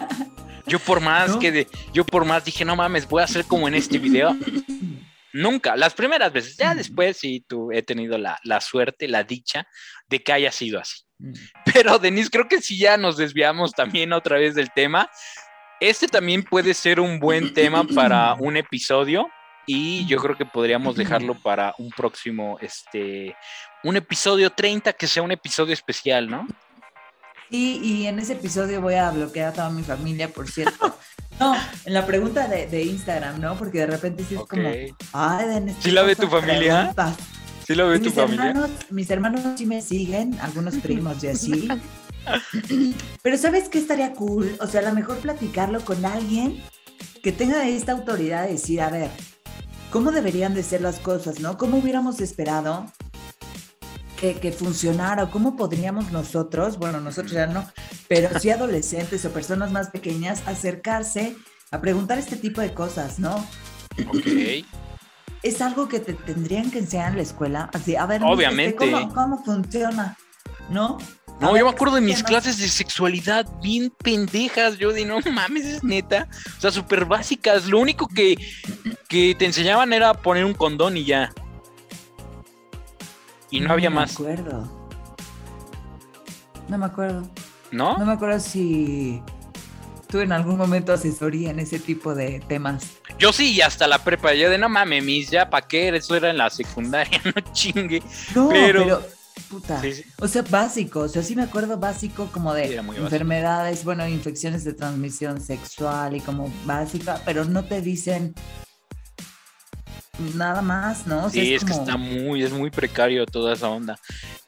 Yo por más que de, yo por más dije, no mames, voy a hacer como en este video. Nunca, las primeras veces, ya después sí tú he tenido la, la suerte, la dicha de que haya sido así. Pero Denise, creo que si ya nos desviamos también otra vez del tema. Este también puede ser un buen tema para un episodio y yo creo que podríamos dejarlo para un próximo, este, un episodio 30 que sea un episodio especial, ¿no? Sí, y en ese episodio voy a bloquear a toda mi familia, por cierto. No, en la pregunta de, Instagram, ¿no? Porque de repente sí es como, ay, ¿Sí la ve tu familia? ¿Sí la ve tu familia? mis hermanos sí me siguen, algunos primos y así. Pero ¿sabes qué estaría cool? O sea, a lo mejor platicarlo con alguien que tenga esta autoridad de decir, a ver, ¿cómo deberían de ser las cosas, no? ¿Cómo hubiéramos esperado que, funcionara o cómo podríamos nosotros, bueno, nosotros ya no, pero sí adolescentes o personas más pequeñas acercarse a preguntar este tipo de cosas, ¿no? Ok. Es algo que te tendrían que enseñar en la escuela, así, a ver, Obviamente. ¿cómo, funciona? ¿No? No, yo me acuerdo de mis clases de sexualidad bien pendejas, yo de no mames, es neta. O sea, súper básicas. Lo único que, que te enseñaban era poner un condón y ya. Y no, había más. No me acuerdo. No me acuerdo. ¿No? No me acuerdo si tuve en algún momento asesoría en ese tipo de temas. Yo sí, y hasta la prepa, yo de no mames, mis, ya pa' qué, eso era en la secundaria, no chingue. No, pero, puta, o sea, básico, o sea, sí me acuerdo básico como de enfermedades, bueno, infecciones de transmisión sexual y como básica, pero no te dicen nada más, ¿no? sí, es, que está muy, es muy precario toda esa onda.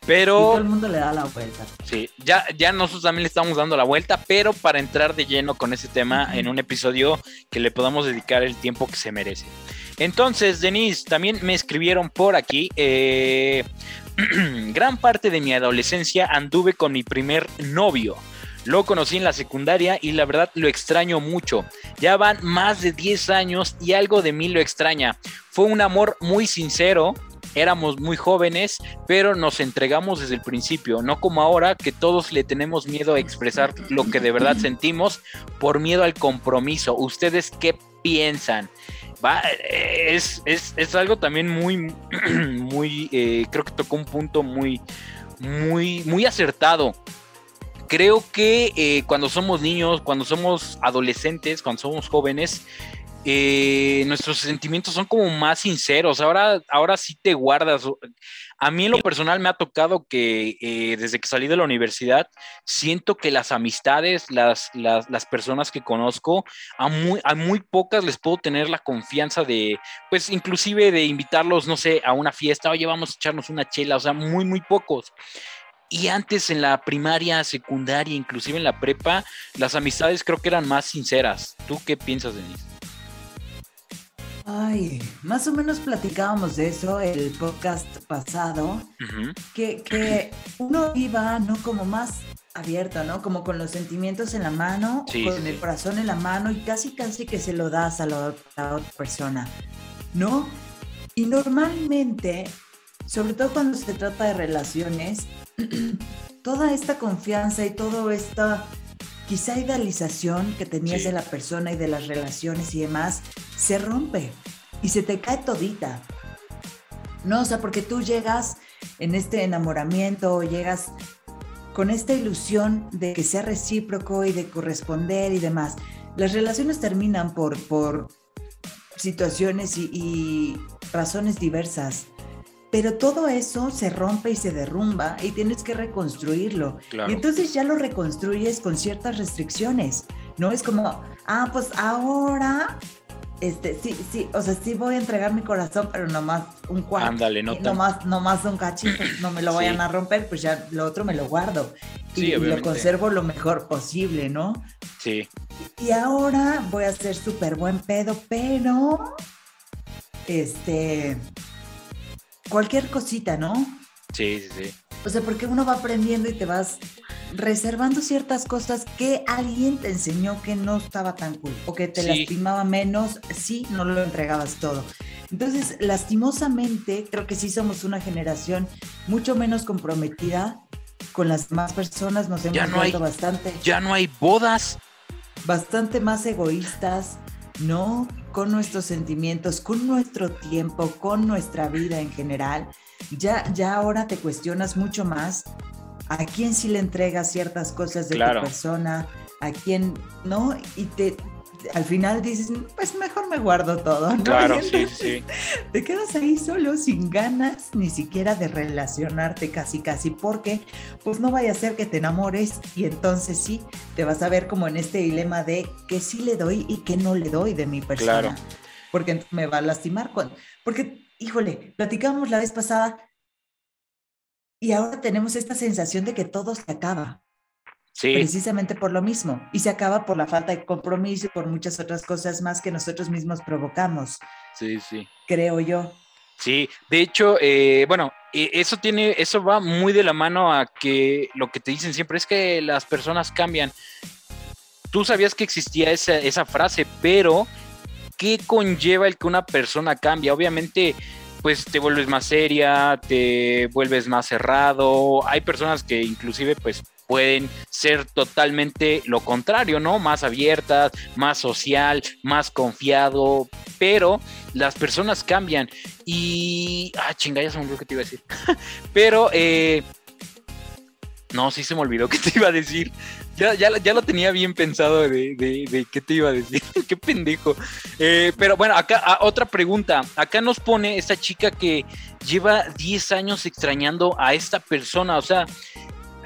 Pero. todo el mundo le da la vuelta. Sí, ya, ya nosotros también le estamos dando la vuelta, pero para entrar de lleno con ese tema en un episodio que le podamos dedicar el tiempo que se merece. Entonces, Denise, también me escribieron por aquí. Eh, gran parte de mi adolescencia anduve con mi primer novio. Lo conocí en la secundaria y la verdad lo extraño mucho. Ya van más de 10 años y algo de mí lo extraña. Fue un amor muy sincero, éramos muy jóvenes, pero nos entregamos desde el principio, no como ahora que todos le tenemos miedo a expresar lo que de verdad sentimos por miedo al compromiso. ¿Ustedes qué piensan? Va, es, es, algo también muy, muy, eh, creo que tocó un punto muy, muy, muy acertado creo que eh, cuando somos niños, cuando somos adolescentes, cuando somos jóvenes, eh, nuestros sentimientos son como más sinceros. Ahora, ahora sí te guardas. A mí en lo personal me ha tocado que eh, desde que salí de la universidad, siento que las amistades, las, las, personas que conozco, a muy, a muy pocas les puedo tener la confianza de, pues inclusive de invitarlos, no sé, a una fiesta, oye, vamos a echarnos una chela, o sea, muy, muy pocos. Y antes en la primaria, secundaria, inclusive en la prepa, las amistades creo que eran más sinceras. ¿Tú qué piensas, Denise? Ay, más o menos platicábamos de eso el podcast pasado, que, que, uno iba, ¿no? Como más abierto, ¿no? Como con los sentimientos en la mano, con el corazón en la mano y casi, casi que se lo das a la otra persona, ¿no? Y normalmente, sobre todo cuando se trata de relaciones, toda esta confianza y toda esta quizá idealización que tenías de la persona y de las relaciones y demás se rompe y se te cae todita. No, o sea, porque tú llegas en este enamoramiento, llegas con esta ilusión de que sea recíproco y de corresponder y demás. Las relaciones terminan por, por situaciones y, y razones diversas pero todo eso se rompe y se derrumba y tienes que reconstruirlo. Y entonces ya lo reconstruyes con ciertas restricciones, ¿no? Es como, ah, pues ahora, este, sí, sí, o sea, sí voy a entregar mi corazón, pero nomás un cuarto. Ándale, no nomás, nomás un cachito, no me lo vayan a romper, pues ya lo otro me lo guardo. y lo conservo lo mejor posible, ¿no? Sí. Y ahora voy a ser súper buen pedo, pero, este cualquier cosita, ¿no? Sí, sí, sí. O sea, porque uno va aprendiendo y te vas reservando ciertas cosas que alguien te enseñó que no estaba tan cool o que te lastimaba menos si no lo entregabas todo. Entonces, lastimosamente, creo que sí somos una generación mucho menos comprometida con las demás personas, nos hemos ya no bastante. Ya no hay bodas. Bastante más egoístas, ¿no? Con nuestros sentimientos, con nuestro tiempo, con nuestra vida en general. Ya, ya ahora te cuestionas mucho más a quién sí le entregas ciertas cosas de tu persona, a quién no, y te, al final dices, pues mejor me guardo todo, ¿no? Claro, sí, sí. Te quedas ahí solo, sin ganas ni siquiera de relacionarte casi, casi, porque pues no vaya a ser que te enamores y entonces sí, te vas a ver como en este dilema de que sí le doy y que no le doy de mi persona. Claro. Porque me va a lastimar. porque, híjole, platicamos la vez pasada y ahora tenemos esta sensación de que todo se acaba. Precisamente por lo mismo. Y se acaba por la falta de compromiso y por muchas otras cosas más que nosotros mismos provocamos. Sí, sí. Creo yo. Sí, de hecho, eh, bueno, e, eso tiene, eso va muy de la mano a que lo que te dicen siempre es que las personas cambian. Tú sabías que existía esa, esa frase, pero ¿qué conlleva el que una persona cambie? Obviamente, pues te vuelves más seria, te vuelves más cerrado. Hay personas que inclusive pues pueden ser totalmente lo contrario, ¿no? Más abiertas, más social, más confiado, pero las personas cambian y... Ah, chinga, ya se me olvidó que te iba a decir. pero, eh... No, sí se me olvidó que te iba a decir. Ya, ya, ya lo tenía bien pensado de, de, qué te iba a decir. qué pendejo. Eh, pero bueno, acá ah, otra pregunta. Acá nos pone esta chica que lleva 10 años extrañando a esta persona. O sea,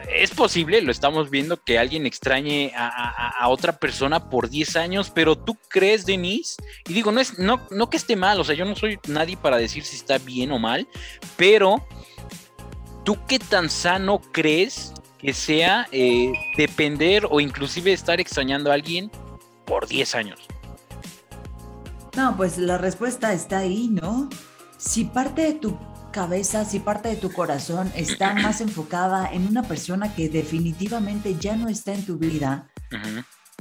es posible, lo estamos viendo, que alguien extrañe a, otra persona por 10 años, pero tú crees, Denise, y digo, no es, no, no que esté mal, o sea, yo no soy nadie para decir si está bien o mal, pero ¿tú qué tan sano crees que sea eh, depender o inclusive estar extrañando a alguien por 10 años? No, pues la respuesta está ahí, ¿no? Si parte de tu cabeza, si parte de tu corazón está más enfocada en una persona que definitivamente ya no está en tu vida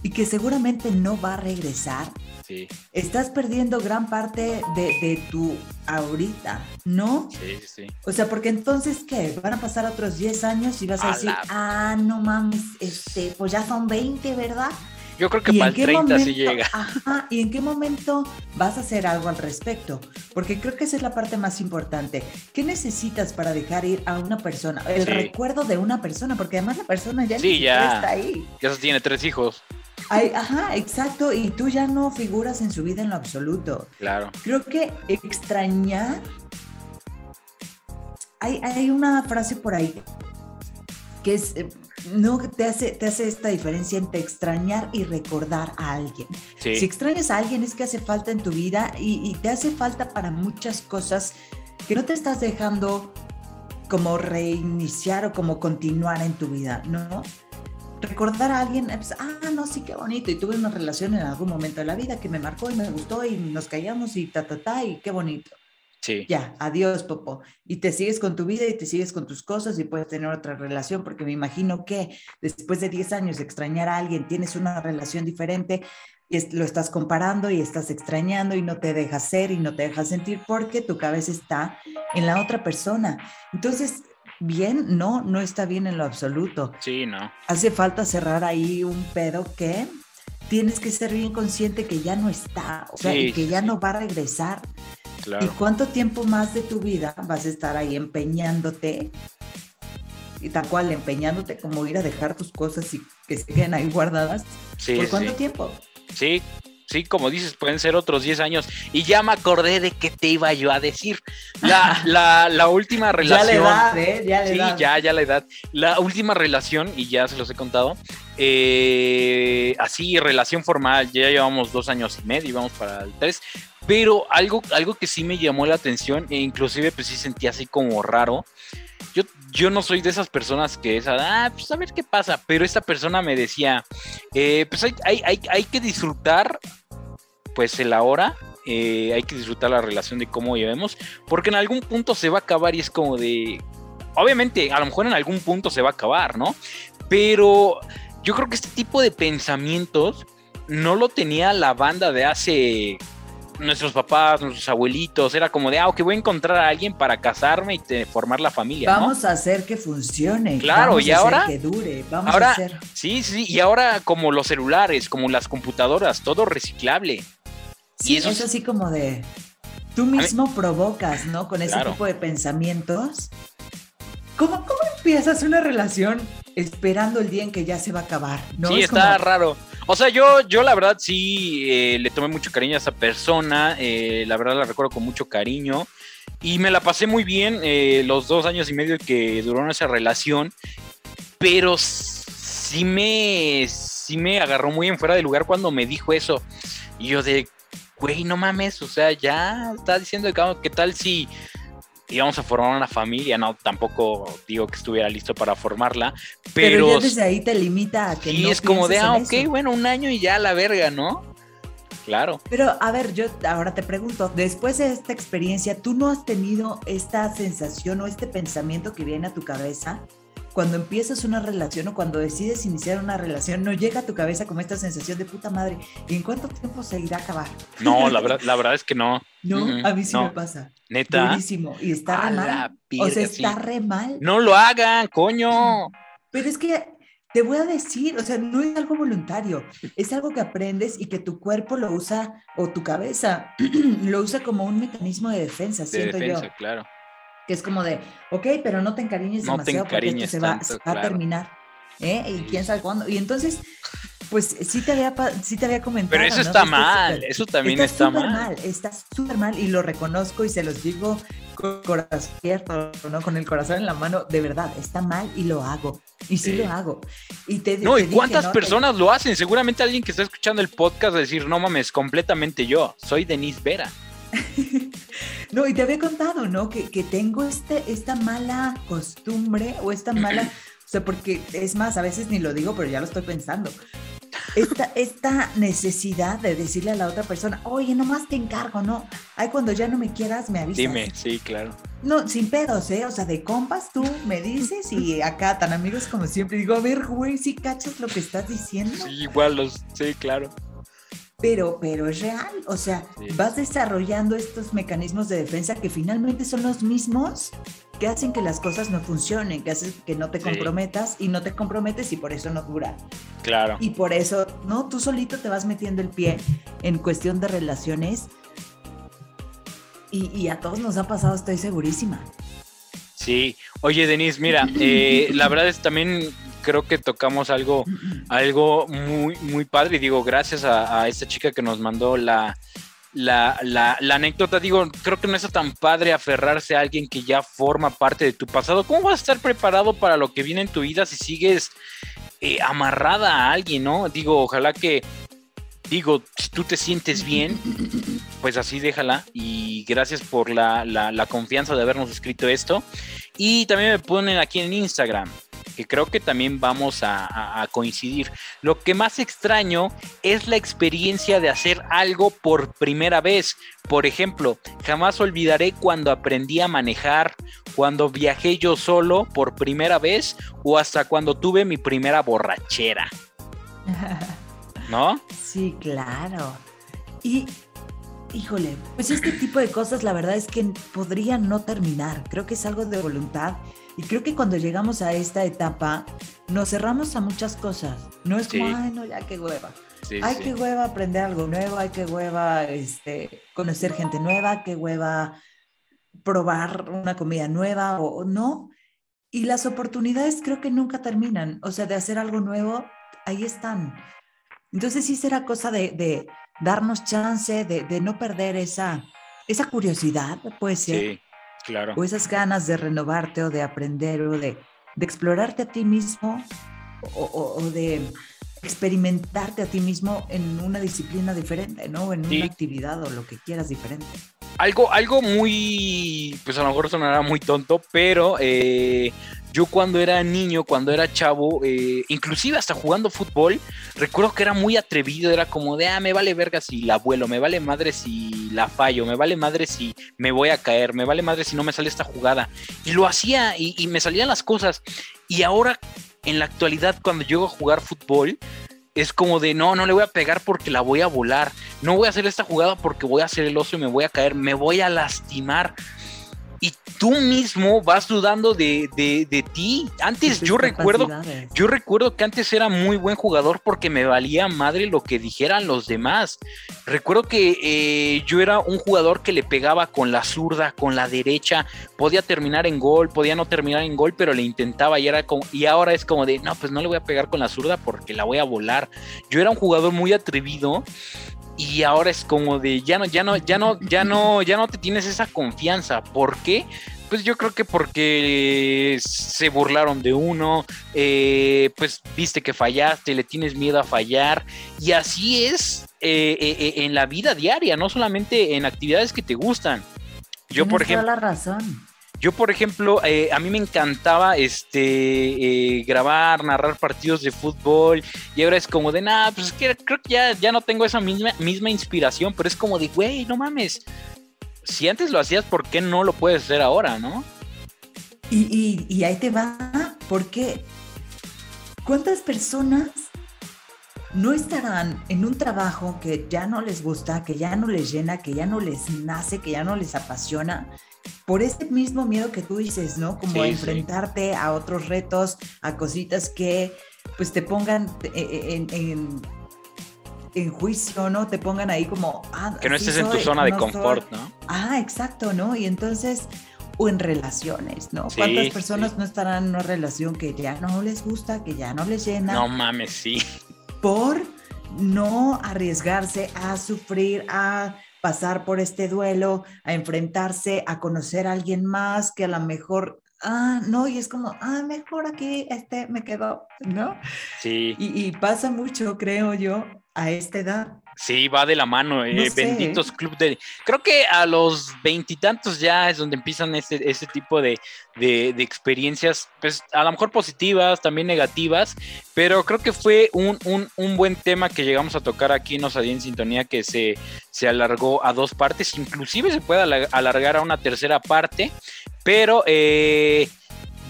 y que seguramente no va a regresar, estás perdiendo gran parte de, tu ahorita, ¿no? Sí, sí. O sea, porque entonces, ¿qué? Van a pasar otros 10 años y vas a, decir, ah, no mames, este, pues ya son 20, ¿verdad? Yo creo que para el 30 sí llega. Ajá, ¿y en qué momento vas a hacer algo al respecto? Porque creo que esa es la parte más importante. ¿Qué necesitas para dejar ir a una persona? El recuerdo de una persona, porque además la persona ya, sí, ya está ahí. Ya tiene tres hijos. ajá, exacto, y tú ya no figuras en su vida en lo absoluto. Claro. Creo que extrañar. Hay, hay una frase por ahí que es, eh, no te hace, te hace esta diferencia entre extrañar y recordar a alguien. Si extrañas a alguien es que hace falta en tu vida y, te hace falta para muchas cosas que no te estás dejando como reiniciar o como continuar en tu vida, ¿no? Recordar a alguien, pues, ah, no, sí, qué bonito, y tuve una relación en algún momento de la vida que me marcó y me gustó y nos callamos y ta, ta, ta, y qué bonito. Sí. Ya, adiós, Popo. Y te sigues con tu vida y te sigues con tus cosas y puedes tener otra relación, porque me imagino que después de 10 años de extrañar a alguien, tienes una relación diferente y lo estás comparando y estás extrañando y no te dejas ser y no te dejas sentir porque tu cabeza está en la otra persona. Entonces, bien, no, no está bien en lo absoluto. Sí, no. Hace falta cerrar ahí un pedo que tienes que ser bien consciente que ya no está, o sea, y que ya no va a regresar. ¿Y cuánto tiempo más de tu vida vas a estar ahí empeñándote? Y tal cual, empeñándote como ir a dejar tus cosas y que se queden ahí guardadas. ¿Por cuánto tiempo? Sí, sí, como dices, pueden ser otros 10 años. Y ya me acordé de qué te iba yo a decir. La, la, la última relación. Ya la edad, ¿eh? Ya la sí, ya, ya la edad. La última relación, y ya se los he contado, eh, así, relación formal, ya llevamos dos años y medio, vamos para el tres, pero algo, algo que sí me llamó la atención, e inclusive pues sí sentí así como raro. Yo, yo no soy de esas personas que es, ah, pues a ver qué pasa, pero esta persona me decía, eh, pues hay, hay, hay, que disfrutar pues el ahora, eh, hay que disfrutar la relación de cómo llevemos, porque en algún punto se va a acabar y es como de, obviamente, a lo mejor en algún punto se va a acabar, ¿no? Pero yo creo que este tipo de pensamientos no lo tenía la banda de hace nuestros papás, nuestros abuelitos, era como de, ah, ok, voy a encontrar a alguien para casarme y formar la familia. Vamos a hacer que funcione. Claro, y ahora. que dure. Vamos a hacer. Sí, sí, y ahora como los celulares, como las computadoras, todo reciclable. Sí, y eso es así como de. Tú mismo provocas, ¿no? Con ese tipo de pensamientos. ¿Cómo, ¿Cómo empiezas una relación esperando el día en que ya se va a acabar? ¿no? Sí, está raro. O sea, yo, yo la verdad sí eh, le tomé mucho cariño a esa persona, eh, la verdad la recuerdo con mucho cariño y me la pasé muy bien eh, los dos años y medio que duró esa relación, pero sí me, sí me agarró muy en fuera de lugar cuando me dijo eso. Y yo de, güey, no mames, o sea, ya está diciendo que qué tal si íbamos a formar una familia, no, tampoco digo que estuviera listo para formarla, pero... Pero ya desde ahí te limita a que... Y es como de, ah, ok, bueno, un año y ya la verga, ¿no? claro. Pero a ver, yo ahora te pregunto, después de esta experiencia, ¿tú no has tenido esta sensación o este pensamiento que viene a tu cabeza cuando empiezas una relación o cuando decides iniciar una relación, no llega a tu cabeza como esta sensación de puta madre, ¿y en cuánto tiempo se irá a acabar? No, la verdad, la verdad es que no. No, a mí sí me pasa. Neta. Durísimo. Y está re mal. o sea, está re mal. No lo hagan, coño. Pero es que te voy a decir, o sea, no es algo voluntario, es algo que aprendes y que tu cuerpo lo usa, o tu cabeza lo usa como un mecanismo de defensa, de siento defensa, claro que es como de, ok, pero no te encariñes demasiado porque esto se va, a terminar. ¿eh? Y quién sabe cuándo. Y entonces, pues sí te había, sí te había comentado. Pero eso está mal, eso también está, mal. Está súper mal y lo reconozco y se los digo con corazón abierto, ¿no? Con el corazón en la mano, de verdad, está mal y lo hago. Y sí, lo hago. Y te, no, ¿y cuántas personas lo hacen? Seguramente alguien que está escuchando el podcast va a decir, no mames, completamente yo, soy Denise Vera. no, y te había contado, ¿no? Que, que, tengo este, esta mala costumbre o esta mala, o sea, porque es más, a veces ni lo digo, pero ya lo estoy pensando. Esta, esta necesidad de decirle a la otra persona, oye, nomás te encargo, ¿no? Ay, cuando ya no me quieras, me avisas. Dime, sí, claro. No, sin pedos, ¿eh? O sea, de compas tú me dices y acá tan amigos como siempre digo, a ver, güey, si cachas lo que estás diciendo. Sí, igual los, sí, claro pero, pero es real, o sea, vas desarrollando estos mecanismos de defensa que finalmente son los mismos que hacen que las cosas no funcionen, que hacen que no te comprometas y no te comprometes y por eso no dura. Claro. Y por eso, ¿no? Tú solito te vas metiendo el pie en cuestión de relaciones y, y a todos nos ha pasado, estoy segurísima. Sí, oye Denise, mira, eh, la verdad es también creo que tocamos algo, algo muy, muy padre. Y digo, gracias a, esta chica que nos mandó la, la, la, anécdota. Digo, creo que no es tan padre aferrarse a alguien que ya forma parte de tu pasado. ¿Cómo vas a estar preparado para lo que viene en tu vida si sigues eh, amarrada a alguien, no? Digo, ojalá que, digo, si tú te sientes bien, pues así déjala. Y gracias por la, la confianza de habernos escrito esto. Y también me ponen aquí en Instagram que creo que también vamos a, coincidir. Lo que más extraño es la experiencia de hacer algo por primera vez. Por ejemplo, jamás olvidaré cuando aprendí a manejar, cuando viajé yo solo por primera vez o hasta cuando tuve mi primera borrachera. ¿No? Sí, claro. Y Híjole, pues este tipo de cosas la verdad es que podrían no terminar. Creo que es algo de voluntad y creo que cuando llegamos a esta etapa, nos cerramos a muchas cosas. No es como, ay, no, ya qué hueva. hay que hueva aprender algo nuevo, hay que hueva este, conocer gente nueva, qué hueva probar una comida nueva o no. Y las oportunidades creo que nunca terminan. O sea, de hacer algo nuevo, ahí están. Entonces sí será cosa de, de darnos chance, de, de, no perder esa, esa curiosidad, puede ser. Claro. O esas ganas de renovarte o de aprender o de, explorarte a ti mismo o, de experimentarte a ti mismo en una disciplina diferente, ¿no? En una actividad o lo que quieras diferente. Algo, algo muy, pues a lo mejor sonará muy tonto, pero eh, yo cuando era niño, cuando era chavo, eh, inclusive hasta jugando fútbol, recuerdo que era muy atrevido, era como de, ah, me vale verga si la vuelo, me vale madre si la fallo, me vale madre si me voy a caer, me vale madre si no me sale esta jugada. Y lo hacía y, me salían las cosas. Y ahora, en la actualidad, cuando llego a jugar fútbol, es como de no, no le voy a pegar porque la voy a volar. No voy a hacer esta jugada porque voy a hacer el oso y me voy a caer. Me voy a lastimar y tú mismo vas dudando de, de, ti. Antes yo recuerdo, yo recuerdo que antes era muy buen jugador porque me valía madre lo que dijeran los demás. Recuerdo que eh, yo era un jugador que le pegaba con la zurda, con la derecha, podía terminar en gol, podía no terminar en gol, pero le intentaba y era como, y ahora es como de, no, pues no le voy a pegar con la zurda porque la voy a volar. Yo era un jugador muy atrevido y ahora es como de ya no, ya no, ya no, ya no, ya no te tienes esa confianza. ¿Por qué? Pues yo creo que porque se burlaron de uno, eh, pues viste que fallaste, le tienes miedo a fallar. Y así es eh, eh, en la vida diaria, no solamente en actividades que te gustan. Yo, por ejemplo. la razón. Yo, por ejemplo, eh, a mí me encantaba este eh, grabar, narrar partidos de fútbol y ahora es como de, nada, pues es que creo que ya, no tengo esa misma, misma inspiración, pero es como de, güey, no mames, si antes lo hacías, ¿por qué no lo puedes hacer ahora, no? Y, y ahí te va, porque ¿cuántas personas no estarán en un trabajo que ya no les gusta, que ya no les llena, que ya no les nace, que ya no les apasiona, por ese mismo miedo que tú dices, ¿no? Como enfrentarte a otros retos, a cositas que pues te pongan eh, eh, en, en, juicio, ¿no? Te pongan ahí como... Ah, que no estés en tu zona de confort, ¿no? Ah, exacto, ¿no? Y entonces o en relaciones, ¿no? ¿Cuántas personas no estarán en una relación que ya no les gusta, que ya no les llena? No mames, sí por no arriesgarse a sufrir, a pasar por este duelo, a enfrentarse, a conocer a alguien más que a lo mejor, ah, no, y es como, ah, mejor aquí, este me quedó, ¿no? Sí. Y, pasa mucho, creo yo, a esta edad. Sí, va de la mano, eh, benditos club de... Creo que a los veintitantos ya es donde empiezan ese, ese tipo de, experiencias, pues a lo mejor positivas, también negativas, pero creo que fue un, buen tema que llegamos a tocar aquí en Osadía en Sintonía que se, se alargó a dos partes, inclusive se puede alargar a una tercera parte, pero... Eh,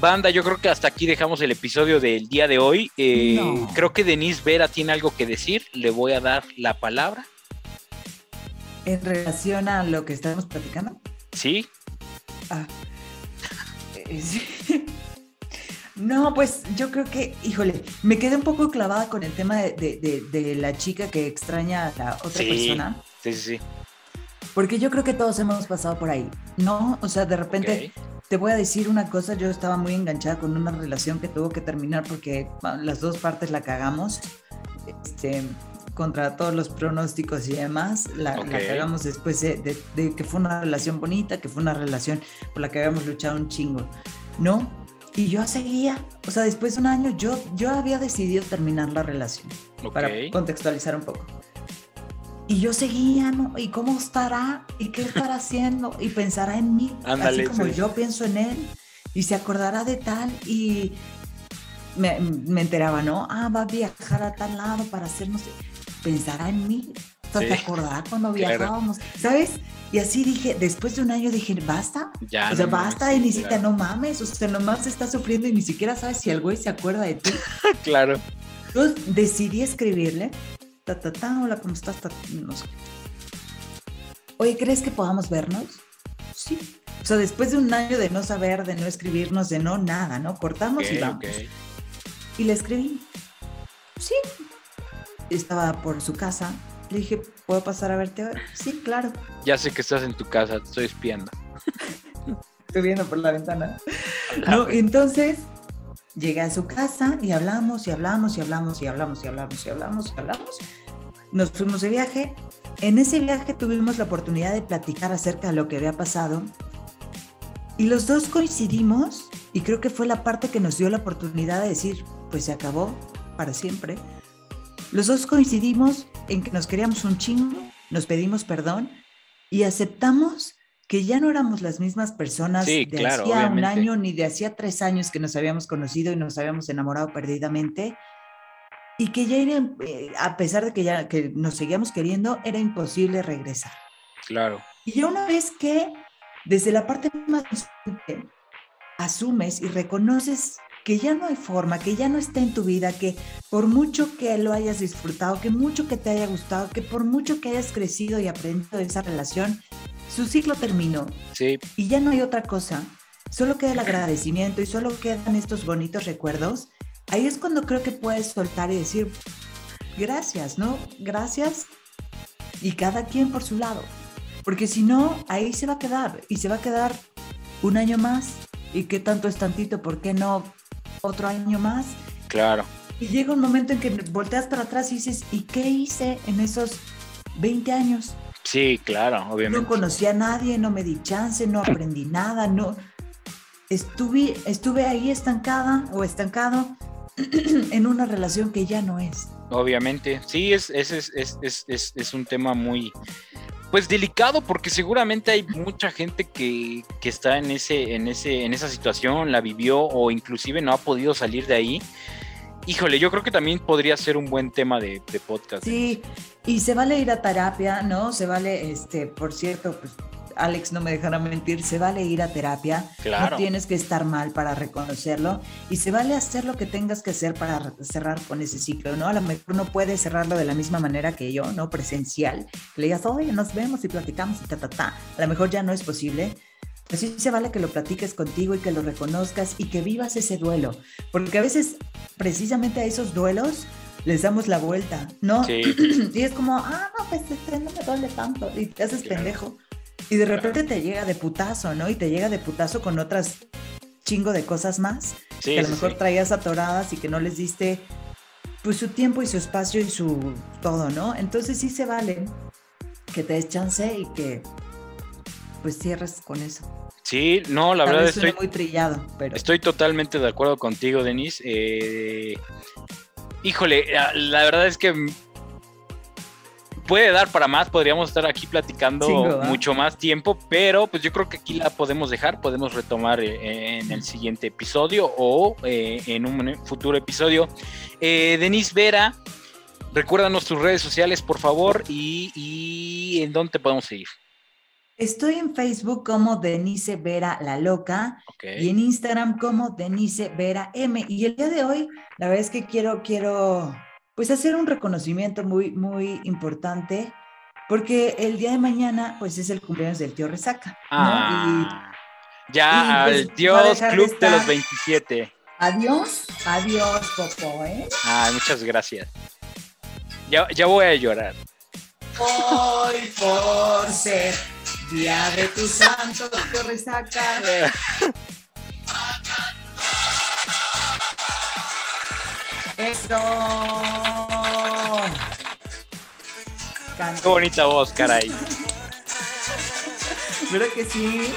Banda, yo creo que hasta aquí dejamos el episodio del día de hoy. Eh, creo que Denise Vera tiene algo que decir. Le voy a dar la palabra. ¿En relación a lo que estamos platicando? Sí. Ah. No, pues yo creo que, híjole, me quedé un poco clavada con el tema de, la chica que extraña a la otra persona. Sí, sí, sí. Porque yo creo que todos hemos pasado por ahí, ¿no? O sea, de repente te voy a decir una cosa, yo estaba muy enganchada con una relación que tuvo que terminar porque las dos partes la cagamos, este, contra todos los pronósticos y demás, la, cagamos después de, que fue una relación bonita, que fue una relación por la que habíamos luchado un chingo, ¿no? Y yo seguía, o sea, después de un año yo, yo había decidido terminar la relación, para contextualizar un poco. Y yo seguía, ¿no? ¿Y cómo estará? ¿Y qué estará haciendo? Y pensará en mí, así como yo pienso en él. Y se acordará de tal. Y me, enteraba, ¿no? Ah, va a viajar a tal lado para hacer, no sé. Pensará en mí. O sea, ¿Te acordará cuando viajábamos? ¿Sabes? Y así dije, después de un año dije, basta. Ya, o sea, basta, y ni siquiera, no mames. O sea, nomás está sufriendo y ni siquiera sabes si el güey se acuerda de ti. claro. Entonces decidí escribirle ta, ta, ta, hola, ¿cómo estás? no sé. Oye, ¿crees que podamos vernos? Sí. O sea, después de un año de no saber, de no escribirnos, de no nada, ¿no? Cortamos y vamos. Y le escribí. Sí. Estaba por su casa. Le dije, ¿puedo pasar a verte hoy? Sí, claro. Ya sé que estás en tu casa, te estoy espiando. estoy viendo por la ventana. No, entonces Llegué a su casa y hablamos y hablamos y hablamos y hablamos y hablamos y hablamos y hablamos. Nos fuimos de viaje. En ese viaje tuvimos la oportunidad de platicar acerca de lo que había pasado y los dos coincidimos y creo que fue la parte que nos dio la oportunidad de decir, pues se acabó para siempre. Los dos coincidimos en que nos queríamos un chingo, nos pedimos perdón y aceptamos que ya no éramos las mismas personas de hacía un año ni de hacía tres años que nos habíamos conocido y nos habíamos enamorado perdidamente y que ya era, eh, a pesar de que ya que nos seguíamos queriendo, era imposible regresar. Claro. Y ya una vez que desde la parte más asumes y reconoces que ya no hay forma, que ya no está en tu vida, que por mucho que lo hayas disfrutado, que mucho que te haya gustado, que por mucho que hayas crecido y aprendido de esa relación, su ciclo terminó. Sí. Y ya no hay otra cosa. Solo queda el agradecimiento y solo quedan estos bonitos recuerdos. Ahí es cuando creo que puedes soltar y decir, gracias, ¿no? Gracias. Y cada quien por su lado. Porque si no, ahí se va a quedar. Y se va a quedar un año más. ¿Y qué tanto es tantito? ¿Por qué no otro año más? Claro. Y llega un momento en que volteas para atrás y dices, ¿y qué hice en esos 20 años? Sí, claro, obviamente. No conocí a nadie, no me di chance, no aprendí nada, no. Estuve, estuve ahí estancada o estancado en una relación que ya no es. Obviamente, sí, es, es, es, es, es un tema muy, pues delicado porque seguramente hay mucha gente que, que, está en ese, en ese, en esa situación, la vivió o inclusive no ha podido salir de ahí. Híjole, yo creo que también podría ser un buen tema de, de podcast. Sí, y se vale ir a terapia, ¿no? Se vale, este, por cierto, pues Alex no me dejará mentir, se vale ir a terapia, no tienes que estar mal para reconocerlo y se vale hacer lo que tengas que hacer para cerrar con ese ciclo, ¿no? A lo mejor no puedes cerrarlo de la misma manera que yo, ¿no? Presencial, que le digas, oye, nos vemos y platicamos y ta, ta, ta. A lo mejor ya no es posible, pero sí se vale que lo platiques contigo y que lo reconozcas y que vivas ese duelo, porque a veces precisamente a esos duelos les damos la vuelta, ¿no? Sí. y es como, ah, no, pues este no me duele tanto y te haces pendejo. Y de repente te llega de putazo, ¿no? Y te llega de putazo con otras chingo de cosas más que a lo mejor traías atoradas y que no les diste pues su tiempo y su espacio y su todo, ¿no? Entonces sí se vale que te des chance y que pues cierres con eso. Sí, no, la verdad estoy muy trillado, pero estoy totalmente de acuerdo contigo, Denise. Eh, híjole, la verdad es que puede dar para más, podríamos estar aquí platicando mucho más tiempo, pero pues yo creo que aquí la podemos dejar, podemos retomar eh, en el siguiente episodio o eh, en un futuro episodio. Eh, Denise Vera, recuérdanos tus redes sociales, por favor, y, en dónde te podemos seguir. Estoy en Facebook como Denise Vera La Loca y en Instagram como Denise Vera M. Y el día de hoy, la verdad es que quiero, quiero pues hacer un reconocimiento muy, muy importante, porque el día de mañana, pues es el cumpleaños del tío Resaca. Ah, ya, al pues, Dios Club de, los 27. Adiós, adiós, Popo, ¿eh? Ah, muchas gracias. Ya, ya voy a llorar. Hoy por ser día de tu santo, tío Resaca. Eso. Qué bonita voz, caray. ¿Verdad que sí?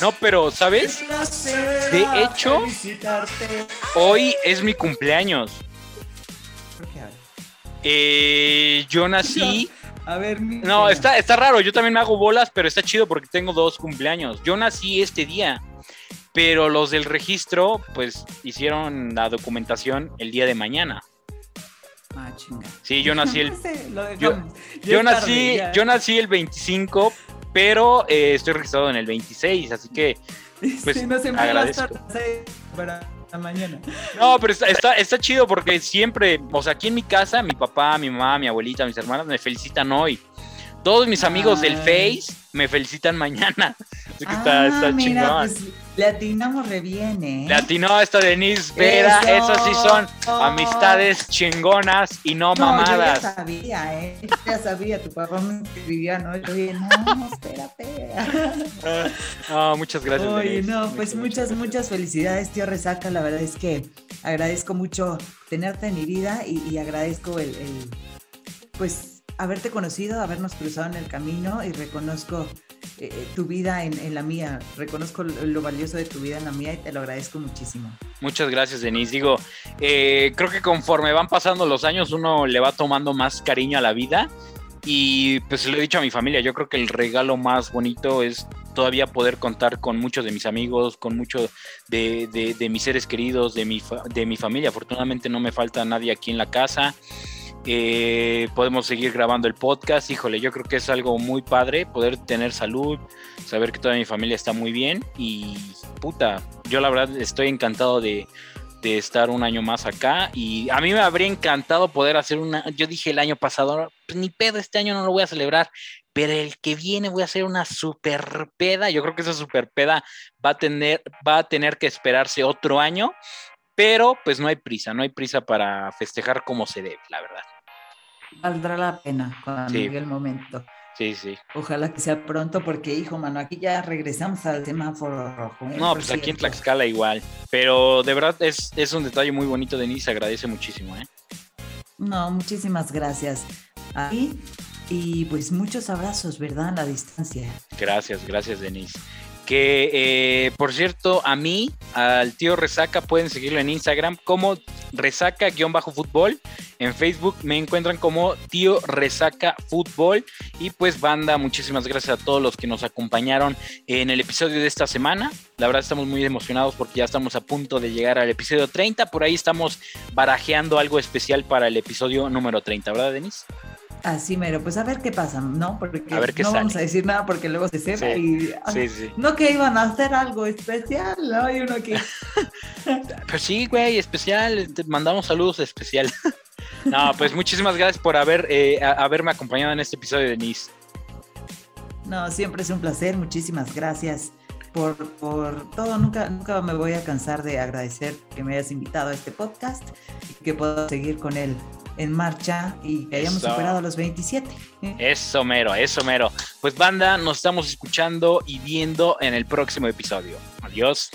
No, pero, ¿sabes? De hecho, hoy es mi cumpleaños. Eh, yo nací. A ver, no, está, está raro. Yo también me hago bolas, pero está chido porque tengo dos cumpleaños. Yo nací este día pero los del registro, pues hicieron la documentación el día de mañana. Ah, chinga. Sí, yo nací el. yo, nací, yo nací el 25, pero eh, estoy registrado en el 26, así que. Pues, no se me agradezco. para la mañana. No, pero está, está, chido porque siempre, o sea, aquí en mi casa, mi papá, mi mamá, mi abuelita, mis hermanas me felicitan hoy. Todos mis amigos del Face me felicitan mañana. Así que está, está mira, chingón. Pues, le atinamos re bien, ¿eh? Le atinó esta Denise Vera. Eso. Esas sí son amistades chingonas y no, mamadas. Yo ya sabía, ¿eh? ya sabía, tu papá me escribía, ¿no? Yo dije, no, espérate. no, muchas gracias. Oye, no, pues muchas, muchas felicidades, tío Resaca. La verdad es que agradezco mucho tenerte en mi vida y, agradezco el, el, pues, haberte conocido, habernos cruzado en el camino y reconozco eh, eh, tu vida en, la mía. Reconozco lo, valioso de tu vida en la mía y te lo agradezco muchísimo. Muchas gracias, Denise. Digo, eh, creo que conforme van pasando los años, uno le va tomando más cariño a la vida. Y pues lo he dicho a mi familia, yo creo que el regalo más bonito es todavía poder contar con muchos de mis amigos, con muchos de, de, mis seres queridos, de mi, de mi familia. Afortunadamente no me falta nadie aquí en la casa. Eh, podemos seguir grabando el podcast. Híjole, yo creo que es algo muy padre poder tener salud, saber que toda mi familia está muy bien y puta, yo la verdad estoy encantado de, estar un año más acá y a mí me habría encantado poder hacer una, yo dije el año pasado, pues ni pedo, este año no lo voy a celebrar, pero el que viene voy a hacer una super peda, yo creo que esa super peda va a tener, va a tener que esperarse otro año pero pues no hay prisa, no hay prisa para festejar como se debe, la verdad. Valdrá la pena cuando llegue el momento. Sí, sí. Ojalá que sea pronto, porque hijo, mano, aquí ya regresamos al semáforo rojo. ¿eh? No, pues aquí en Tlaxcala igual. Pero de verdad es, es un detalle muy bonito, Denise, se agradece muchísimo, ¿eh? No, muchísimas gracias. Ahí, y pues muchos abrazos, ¿verdad? A la distancia. Gracias, gracias, Denise. Que, eh, por cierto, a mí, al tío Resaca, pueden seguirlo en Instagram como resaca-fútbol. En Facebook me encuentran como tío resaca fútbol. Y pues banda, muchísimas gracias a todos los que nos acompañaron en el episodio de esta semana. La verdad estamos muy emocionados porque ya estamos a punto de llegar al episodio 30. Por ahí estamos barajeando algo especial para el episodio número 30, ¿verdad, Denis? Así mero, pues a ver qué pasa, ¿no? Porque no vamos a decir nada porque luego se sepa y ah, no que iban a hacer algo especial, ¿no? Hay uno que Pues sí, güey, especial, te mandamos saludos especial. no, pues muchísimas gracias por haber eh, haberme acompañado en este episodio, Denise. No, siempre es un placer, muchísimas gracias por, por todo. Nunca, nunca me voy a cansar de agradecer que me hayas invitado a este podcast y que puedo seguir con él en marcha y que hayamos superado los 27. Eso mero, eso mero. Pues banda, nos estamos escuchando y viendo en el próximo episodio. Adiós.